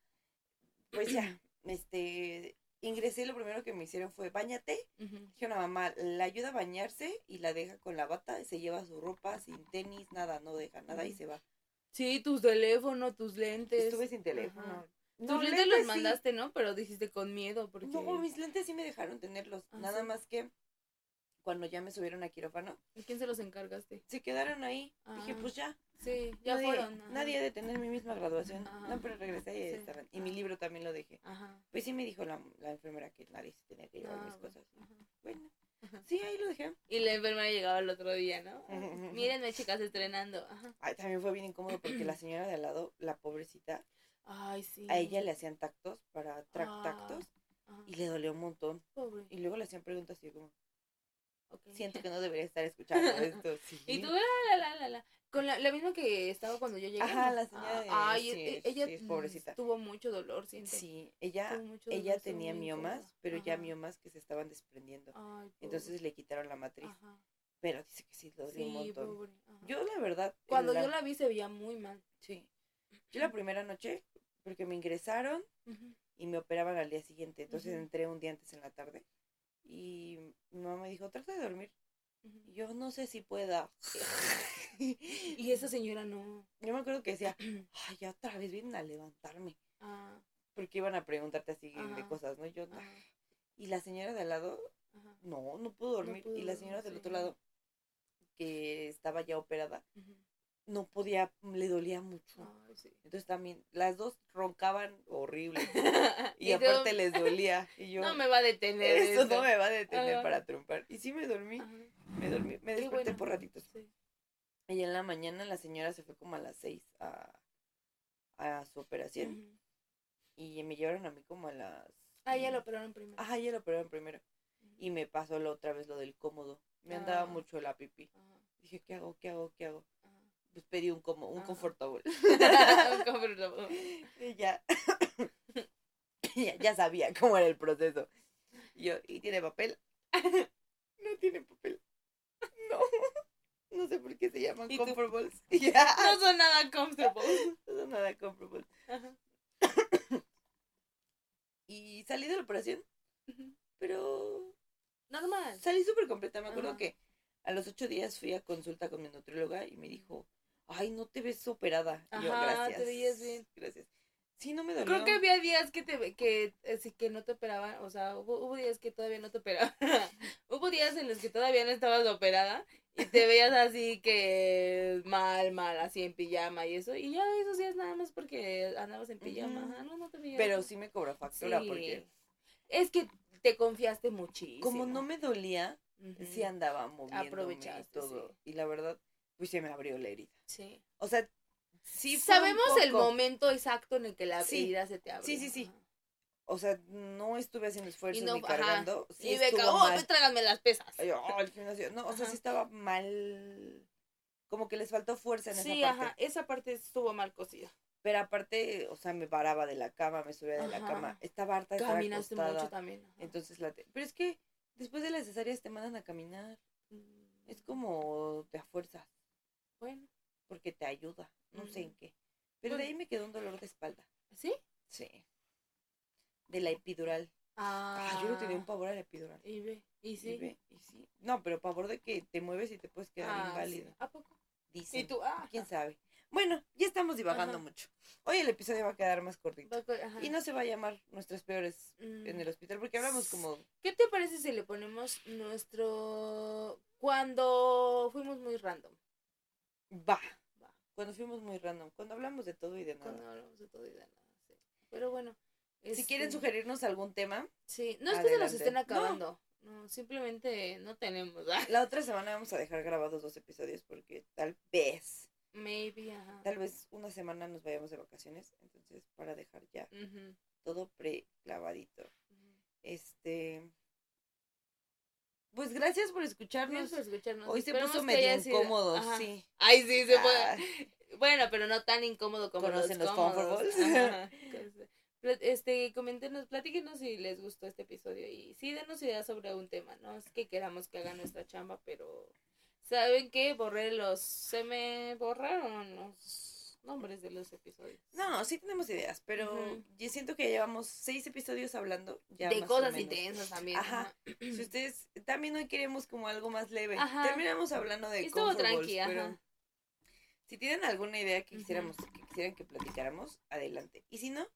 Pues ya, (clears throat) este, ingresé y lo primero que me hicieron fue bañate. Ujú. Dije a una mamá, la ayuda a bañarse y la deja con la bata, se lleva su ropa sin tenis, nada, no deja nada y se va. Sí, tus teléfonos, tus lentes. Estuve sin teléfono. Ajá. No, tus lentes lentes los sí. mandaste, ¿no? Pero dijiste con miedo porque... No, mis lentes sí me dejaron tenerlos. Ah, Nada sí. más que cuando ya me subieron a quirófano, ¿A quién se los encargaste? se quedaron ahí. Dije, Ah. pues ya. Sí, ya nadie, fueron. ajá. Nadie ha de tener mi misma graduación. Ajá. No, pero regresé y Sí. estaban. Y mi Ah. libro también lo dejé. Ajá. Pues sí me dijo la, la enfermera que nadie se tenía que llevar Ah, mis bueno, cosas. Bueno, sí, ahí lo dejé. Y la enfermera llegaba el otro día, ¿no? (laughs) Mírenme, chicas, estrenando. Ajá. Ay, también fue bien incómodo porque la señora de al lado, la pobrecita, Ay, sí. a ella le hacían tactos para track Ah. tactos y le dolió un montón. Pobre. Y luego le hacían preguntas así como, Siento que no debería estar escuchando (laughs) esto. Sí. Y tú, la, la, la, la, la. Con la, la misma que estaba cuando yo llegué. Ajá, la señora de- Ah, sí, e- es- ella sí, es pobrecita. tuvo mucho dolor, siento. Sí, ella, ella tenía miomas, pero ya miomas que se estaban desprendiendo. Ay, Entonces le quitaron la matriz. Ajá. Pero dice que sí, le dolió un montón. Yo la verdad... Cuando la- yo la vi se veía muy mal. Sí. Yo la primera noche, porque me ingresaron y me operaban al día siguiente. Entonces entré un día antes en la tarde. Y mi mamá me dijo, trata de dormir. Yo no sé si pueda. (laughs) Y esa señora no. Yo me acuerdo que decía, (clears throat) ay, ya otra vez vienen a levantarme. Ah, Porque iban a preguntarte así de cosas, ¿no? Yo, ajá, y la señora de al lado, ajá. no, no pudo dormir. pudo y la señora del sí. otro lado, que estaba ya operada, Ujú. No podía, le dolía mucho. Ay, sí. Entonces también, las dos roncaban horrible. (laughs) Y, aparte les dolía. Y yo, No me va a detener. (laughs) eso no me va a detener Ajá. para trompar. Y sí me dormí, Ajá. me dormí, me desperté bueno. por ratitos. Sí. Y en la mañana la señora se fue como a las seis a, a su operación. Y me llevaron a mí como a las... Ah, ya lo operaron primero. Ajá, ya lo operaron primero. Y me pasó la otra vez lo del cómodo. Me andaba Ah. mucho la pipí. Dije, ¿qué hago? ¿Qué hago? ¿Qué hago? Pues pedí un como, un confortable. (laughs) Un comfortable. (laughs) Y ya. (coughs) ya, ya sabía cómo era el proceso. Y yo, ¿y tiene papel? (laughs) no tiene papel. No. No sé por qué se llaman comfortables. Y ya. No son nada comfortable. No son nada comfortables. (coughs) Y salí de la operación, pero Normal. salí súper completa. Me acuerdo Ajá. que a los ocho días fui a consulta con mi nutrióloga y me dijo, ay, no te ves operada. Y yo, Ajá, te gracias. veías bien. Gracias. Sí, no me dolió. Creo que había días que te que así que no te operaban, o sea, hubo, hubo días que todavía no te operaban. (laughs) hubo días en los que todavía no estabas operada y te veías así que mal, mal, así en pijama y eso, y ya esos días nada más porque andabas en pijama, ajá, no, no te veías. Pero sí me cobró factura Sí. porque es que te confiaste muchísimo. como no me dolía, sí andaba moviéndome y todo. sí. Y la verdad, pues se me abrió la herida. Sí. O sea, sí fue un Sabemos el momento exacto en el que la Sí. herida se te abre. Sí, sí, sí. O sea, no estuve haciendo esfuerzos no, ni cargando. Sí y Beca, estuvo oh, tráigame las pesas. Oh, al gimnasio. No, o sea, sí estaba mal. Como que les faltó fuerza en Sí, esa parte. ajá, esa parte estuvo mal cosida. Pero aparte, o sea, me paraba de la cama, me subía de la cama. Estaba harta de estar Caminaste acostada. mucho también. ajá. Entonces la... te- Pero es que después de las cesáreas te mandan a caminar. Mm, Es como te a fuerzas, Bueno, porque te ayuda. No sé en qué. Pero de ahí me quedó un dolor de espalda. ¿sí? Sí. De la epidural. Ah, Ah, yo le tenía un pavor a la epidural. Y ve, y Y sí. ve, y sí. No, pero pavor de que te mueves y te puedes quedar Ah, inválido. sí. ¿A poco? Dicen. Y tú, ah. ¿Quién sabe? Bueno, ya estamos divagando Ajá. mucho. Hoy el episodio va a quedar más cortito. Ajá. Y no se va a llamar Nuestras Peores en Mm. el hospital, porque hablamos como... ¿Qué te parece si le ponemos nuestro... Cuando fuimos muy random? Va. Va. Cuando fuimos muy random. Cuando hablamos de todo y de nada. Cuando hablamos de todo y de nada. Sí. Pero bueno. Si quieren este, sugerirnos algún tema, Sí, no es que se los estén acabando. No, simplemente no tenemos. ah, la otra semana vamos a dejar grabados dos episodios porque tal vez, Maybe, ajá. tal vez una semana nos vayamos de vacaciones. Entonces, para dejar ya todo preclavadito. ujú. Este... Pues gracias por escucharnos. Gracias por escucharnos. Hoy se Esperemos puso medio sido- incómodo, Ajá. sí. Ay, sí, se puede. Ah, Bueno, pero no tan incómodo como ¿Conocen los los cómodos. (laughs) Este, coméntenos, platíquenos si les gustó este episodio y sí, denos ideas sobre un tema, no es que queramos que hagan nuestra chamba, pero ¿saben qué? Borré los, se me borraron los nombres de los episodios. No, sí tenemos ideas, pero yo siento que llevamos seis episodios hablando ya de cosas intensas también. Ajá. Si ustedes también hoy queremos como algo más leve. Ajá. Terminamos hablando de estuvo comfort balls, tranqui, ajá. pero si tienen alguna idea que quisiéramos que quisieran que platicáramos, adelante. Y si no,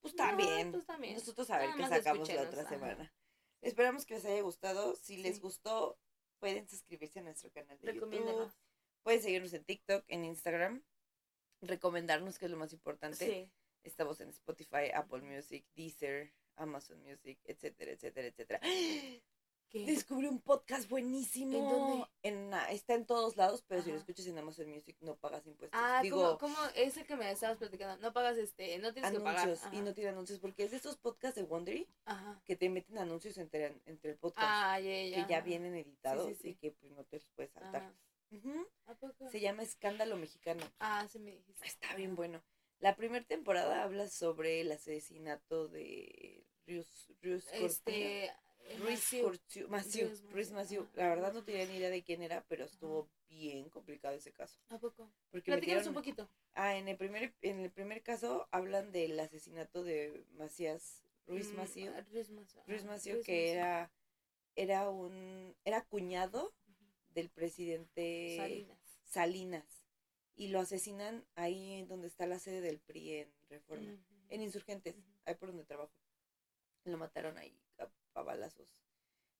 pues No, pues también. Nosotros a ver qué sacamos la otra ajá. semana. Esperamos que les haya gustado. Si les gustó, pueden suscribirse a nuestro canal de. YouTube. Pueden seguirnos en TikTok, en Instagram. Recomendarnos, que es lo más importante. Sí. Estamos en Spotify, Apple Music, Deezer, Amazon Music, etcétera, etcétera, etcétera. (gasps) ¿Qué? Descubrí un podcast buenísimo. ¿En dónde? En, ah, está en todos lados, pero si lo escuchas en Amazon Music no pagas impuestos. Ah, Digo, ¿cómo, cómo ese que me estabas platicando? No pagas este, no tienes que pagar. anuncios y no tiene anuncios porque es de esos podcasts de Wondery Ajá. que te meten anuncios entre, entre el podcast Ah, que ya vienen editados sí. y que pues no te los puedes saltar. Ajá. Ujú. ¿A poco? Se llama Escándalo Mexicano. Ah, sí me dijiste. Está bien bueno. La primera temporada habla sobre el asesinato de Rius Cortina. Este. eh, Ruiz Maciú. Ruiz Ruiz. La verdad no tenía ni idea de quién era, pero estuvo bien complicado ese caso. ¿A poco? Porque metieron- un poquito. Ah, en el primer en el primer caso hablan del asesinato de Macías Ruiz Mm, Maciú. ah, Ruiz Maciú. Ruiz Maciú Ruiz que era era un era cuñado. Del presidente Salinas. Salinas y lo asesinan ahí donde está la sede del PRI en Reforma, en Insurgentes, ahí por donde trabajo. Lo mataron ahí a, a balazos.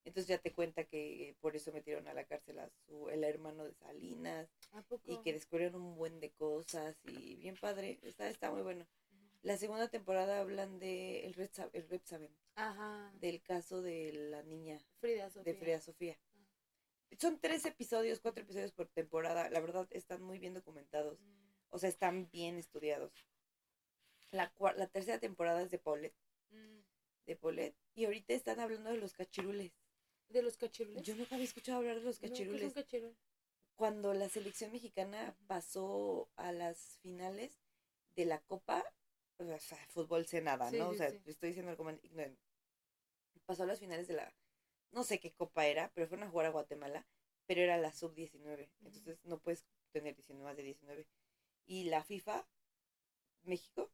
Entonces ya te cuenta que por eso metieron a la cárcel a su el hermano de Salinas ¿A poco? y que descubrieron un buen de cosas y bien padre, está está muy bueno. La segunda temporada hablan de el Red, el Red Saben, Ajá. del caso de la niña Frida Sofía. de Frida Sofía. Son tres episodios, cuatro episodios por temporada. La verdad están muy bien documentados. Mm, O sea, están bien estudiados. La, la tercera temporada es de Paulette, mm. de Paulette. Y ahorita están hablando de los cachirules. ¿De los cachirules? Yo nunca había escuchado hablar de los No, ¿qué cachirules. Cuando la selección mexicana pasó a las finales de la Copa, o sea, fútbol sé nada, Sí, ¿no? o sea, sí. estoy diciendo algo ignorante. Pasó a las finales de la, no sé qué copa era, pero fueron a jugar a Guatemala, pero era la sub-19, Ujú. entonces no puedes tener 19 más de 19. Y la FIFA, México,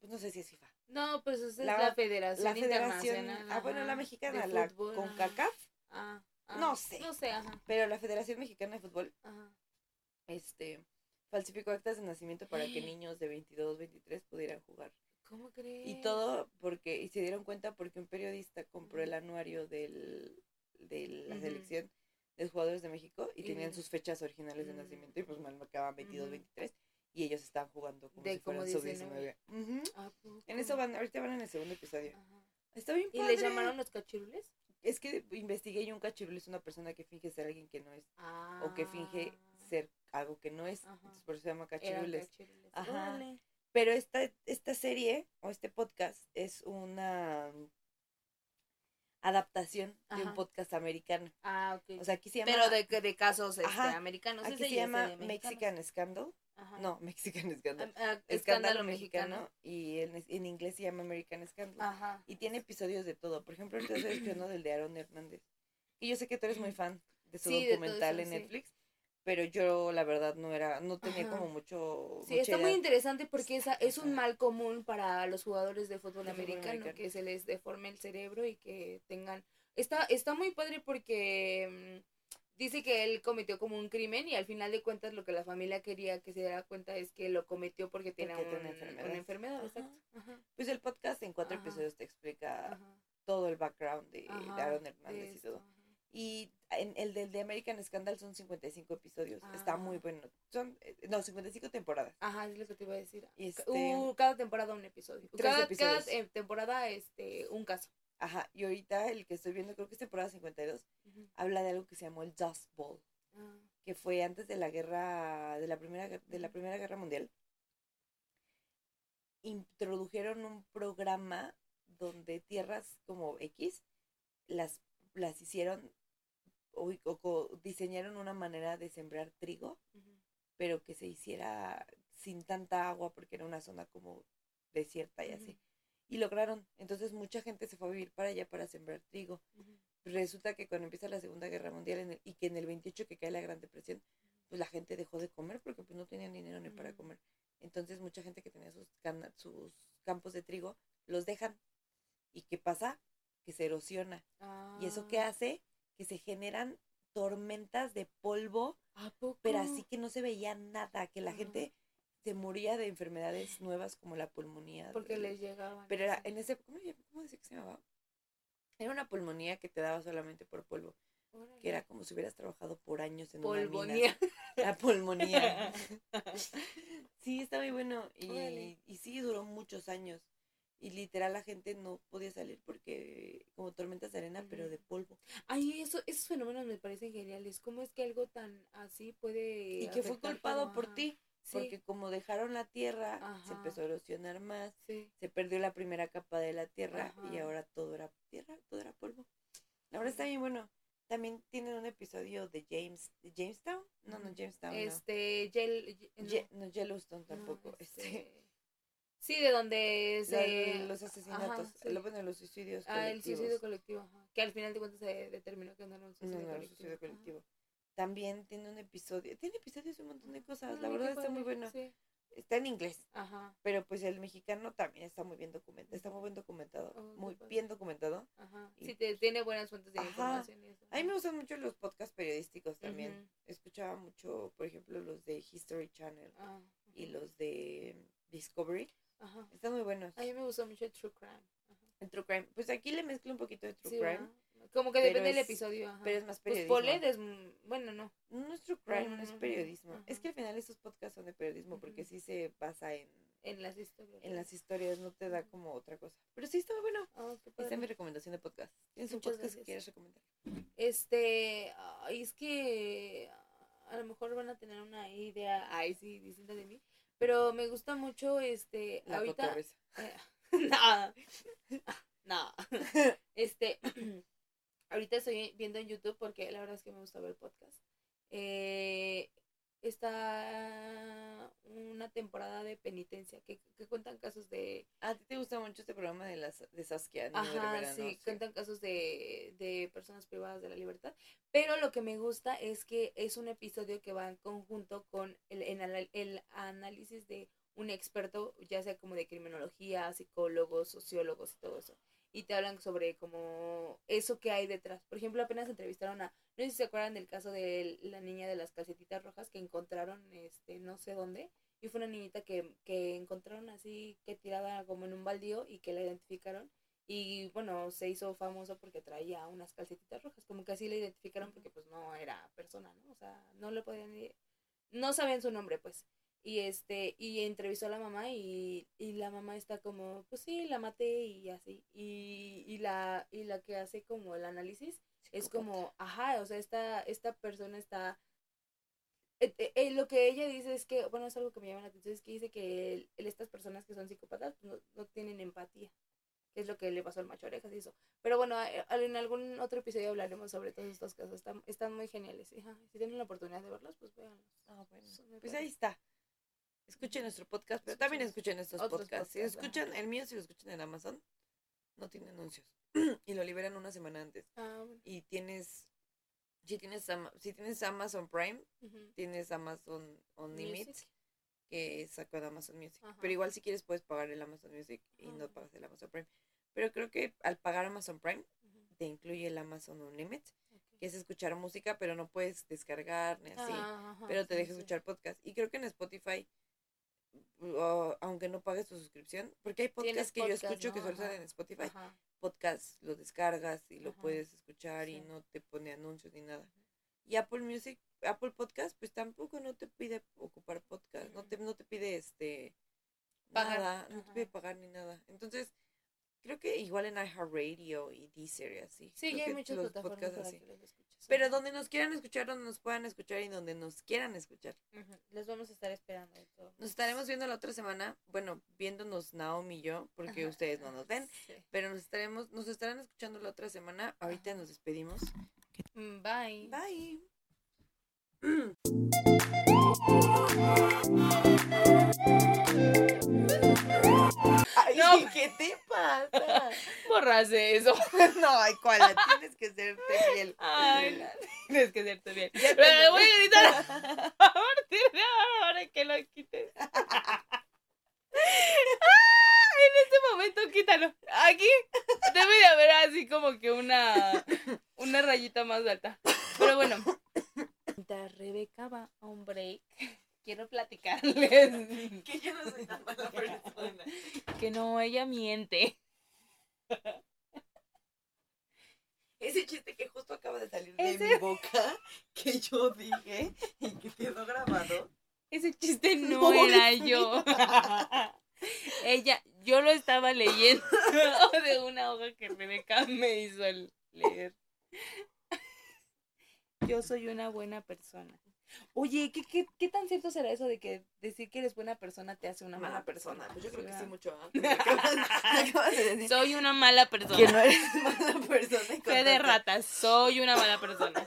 pues no sé si es FIFA. No, pues es La- la, Federación La federación, Internacional. ah, bueno, la mexicana, la. CONCACAF, Ah, ah, No sé. No sé, ajá. pero la Federación Mexicana de Fútbol ajá. este falsificó actas de nacimiento para que (gasps) niños de 22, 23 pudieran jugar. ¿Cómo crees? Y todo porque y se dieron cuenta porque un periodista compró el anuario del de la selección de jugadores de México y Y tenían sus fechas originales de nacimiento y pues mal marcaban 22, Ujú. 23 y ellos estaban jugando como De si como fueran sub 19. 19. ¿A En eso van, ahorita van en el segundo episodio. Está bien ¿Y padre. les llamaron los cachirules? Es que investigué y un cachirulo es una persona que finge ser alguien que no es Ah. o que finge ser algo que no es. Entonces por eso se llama cachirules. Ajá. Pero esta, esta serie o este podcast es una adaptación de un podcast americano. Ah, ok. O sea, aquí se llama, Pero de, de casos este, americanos. aquí se llama de. Mexican Scandal. Ajá. No, (laughs) Mexican Scandal. Ah, ah, Escándalo mexicano, y en, en inglés se llama American Scandal. Ajá. Y tiene episodios de todo. Por ejemplo, ahorita estoy escuchando del de Aaron Hernández. Y yo sé que tú eres muy (clears throat) fan de su Sí, de todo documental eso, en sí. Netflix, pero yo la verdad no era, no tenía Ajá. como mucho. Sí, está muy interesante porque esa es un mal común para los jugadores de fútbol De fútbol americano, que se les deforme el cerebro y que tengan... Está, está muy padre porque mm, dice que él cometió como un crimen y al final de cuentas lo que la familia quería que se diera cuenta es que lo cometió porque tenía un- una enfermedad. enfermedad. Ajá. exacto. Ajá, Pues el podcast en cuatro episodios te explica todo el background de, de Aaron de Hernández y todo. Y en el del de American Scandal son 55 episodios. Está muy Ah. bueno. Son, eh, no, 55 temporadas. Ajá, es lo que te iba a decir. Este- Uh, cada temporada un episodio. Tres Cada, episodios. cada eh, temporada este un caso. Ajá. Y ahorita el que estoy viendo, creo que es temporada 52, Ujú. habla de algo que se llamó el Dust Bowl. Ah, que fue antes de la guerra, de la primera, de la primera guerra mundial, introdujeron un programa donde tierras como X las, las hicieron o, diseñaron una manera de sembrar trigo, pero que se hiciera sin tanta agua porque era una zona como desierta y así. Y lograron. Entonces mucha gente se fue a vivir para allá para sembrar trigo resulta que cuando empieza la Segunda Guerra Mundial en el- y que en el 28 que cae la Gran Depresión, pues la gente dejó de comer porque pues no tenían dinero ni para comer. Entonces mucha gente que tenía sus, sus campos de trigo los dejan. ¿Y qué pasa? Que se erosiona. ¿Y eso qué Ah, hace? Que se generan tormentas de polvo, ¿A poco? pero así que no se veía nada, que la gente se moría de enfermedades nuevas como la pulmonía. Porque les llegaban. pero era en ese, ¿cómo, llama- cómo decía que se llamaba? Era una pulmonía que te daba solamente por polvo Órale. que era como si hubieras trabajado por años en una mina. (laughs) La pulmonía. (laughs) sí, está muy bueno. Y, y sí, duró muchos años. Y literal la gente no podía salir porque como tormentas de arena, pero de polvo. Ay, eso, esos fenómenos me parecen geniales. ¿Cómo es que algo tan así puede. Y que fue culpado por ti. Sí, Porque como dejaron la tierra, se empezó a erosionar más. sí. Se perdió la primera capa de la tierra y ahora todo era tierra, todo era polvo. Verdad está bien bueno. También tienen un episodio de James, ¿de Jamestown? No, no. Jamestown. no. Este, no, Ye- no, Yellowstone no, tampoco. este, Sí, de donde se. los asesinatos, ajá, sí. bueno, los suicidios Ah, el suicidio colectivo. Ajá. Que al final de cuentas se determinó que no era un suicidio no, el colectivo. suicidio Ajá. colectivo. También tiene un episodio, tiene episodios de un montón de cosas, la qué verdad está muy bueno. Sí. Está en inglés, Ajá. pero pues el mexicano también está muy bien documentado, está muy bien documentado, Oh, muy padre. bien documentado. Ajá. Y- Sí, te- tiene buenas fuentes de Ajá. información y eso. A mí me gustan mucho los podcasts periodísticos también. Escuchaba mucho, por ejemplo, los de History Channel Ah, y los de Discovery. Ajá. Están muy buenos. A mí me gustó mucho el True Crime. Ajá. El True Crime. Pues aquí le mezclo un poquito de True Sí, Crime, ¿verdad? Como que depende del es- episodio. Ajá. pero es más Pues periodismo. Polet es. mm, Bueno, no. No es true crime, No, no es no, no, periodismo. Es que al final estos podcasts son de periodismo porque sí se basa en, En las historias. en las historias, no te da como otra cosa. Pero sí está muy bueno. Ah, qué Esta es mi recomendación de podcast. ¿Tienes un podcast que gracias. quieras recomendar? Este, ay, es que a lo mejor van a tener una idea, ay, sí, distinta de mí, pero me gusta mucho, este, La ahorita, eh, (laughs) no, no, (laughs) (laughs) este, (clears throat) ahorita estoy viendo en YouTube porque la verdad es que me gusta ver podcast. Eh, está una temporada de penitencia que, que cuentan casos de... A ti te gusta mucho este programa de, las, de Saskia. Ajá, Rivera, ¿no? sí, cuentan casos de, de personas privadas de la libertad. Pero lo que me gusta es que es un episodio que va en conjunto con el, el análisis de un experto, ya sea como de criminología, psicólogos, sociólogos y todo eso. Y te hablan sobre como eso que hay detrás. Por ejemplo, apenas entrevistaron a, no sé si se acuerdan del caso de la niña de las calcetitas rojas que encontraron, este, no sé dónde, y fue una niñita que, que encontraron así, que tirada como en un baldío y que la identificaron. Y bueno, se hizo famoso porque traía unas calcetitas rojas, como que así la identificaron porque pues no era persona, ¿no? O sea, no le podían, no sabían su nombre, pues y este y entrevistó a la mamá y, y la mamá está como pues sí la maté y así y, y la y la que hace como el análisis es como ajá o sea esta esta persona está eh, eh, eh, lo que ella dice es que bueno es algo que me llama la atención es que dice que el, el- estas personas que son psicópatas no, no tienen empatía que es lo que le pasó al macho orejas y eso pero bueno en algún otro episodio hablaremos sobre todos estos casos están, están muy geniales ajá, si tienen la oportunidad de verlos pues véanlos Ah, bueno. Pues ahí está. Escuchen nuestro podcast, pero Escuchen también escuchen estos otros podcasts. Si podcasts, escuchan el mío, si lo escuchan en Amazon, no tiene anuncios. (clears throat) y lo liberan una semana antes. Ah, bueno. Y tienes, si tienes, si tienes Amazon Prime, tienes Amazon Unlimited, que sacó de Amazon Music. Ajá. Pero igual si quieres puedes pagar el Amazon Music y no Ah. pagas el Amazon Prime. Pero creo que al pagar Amazon Prime, te incluye el Amazon Unlimited, que es escuchar música, pero no puedes descargar ni así. Ah, pero te sí, deja sí. escuchar podcast. Y creo que en Spotify, o- aunque no pagues tu suscripción, porque hay podcasts que yo escucho que solo salen en Spotify, Ajá. podcast lo descargas y lo Ajá. puedes escuchar y no te pone anuncios ni nada. Y Apple Music, Apple Podcast, pues tampoco no te pide ocupar podcast, no te, no te pide este Pagar, nada, no te pide pagar ni nada. Entonces, creo que igual en iHeartRadio y Deezer y así. Sí, ya hay plataformas podcasts así. que. Pero donde nos quieran escuchar, donde nos puedan escuchar y donde nos quieran escuchar. Ujú. Les vamos a estar esperando. de Nos estaremos viendo la otra semana, bueno, viéndonos Naomi y yo, porque Ajá. ustedes no nos ven, Sí. pero nos estaremos, nos estarán escuchando la otra semana. Ahorita Ajá. nos despedimos. Mm, Bye. Bye. Ay, No. ¿qué te pasa? (laughs) Borraste eso. (laughs) No, ay, cuál, tienes que hacerte fiel. Ay, tienes que bien. Ya Pero te- le voy a gritar a (laughs) partir de ahora que lo quites. Ah, en este momento quítalo. Aquí debe de haber así como que una, una rayita más alta. Pero bueno. Mientras Rebeca va a un break, (laughs) quiero platicarles Que yo no soy tan mala persona. (laughs) que no, ella miente. (laughs) Ese chiste que justo acaba de salir de Ese- mi boca, que yo dije y que quedó grabado. Ese chiste no, No era yo. Ella, yo lo estaba leyendo de una hoja que Rebeca me hizo leer. Yo soy una buena persona. Oye, ¿qué, qué, qué tan cierto será eso de que decir que eres buena persona te hace una mala persona? Pues yo creo que sí mucho. ¿ah? (laughs) Me acabas, me acabas de decir Soy una mala persona. que no eres (laughs) mala persona. Fe de ratas, soy una mala persona.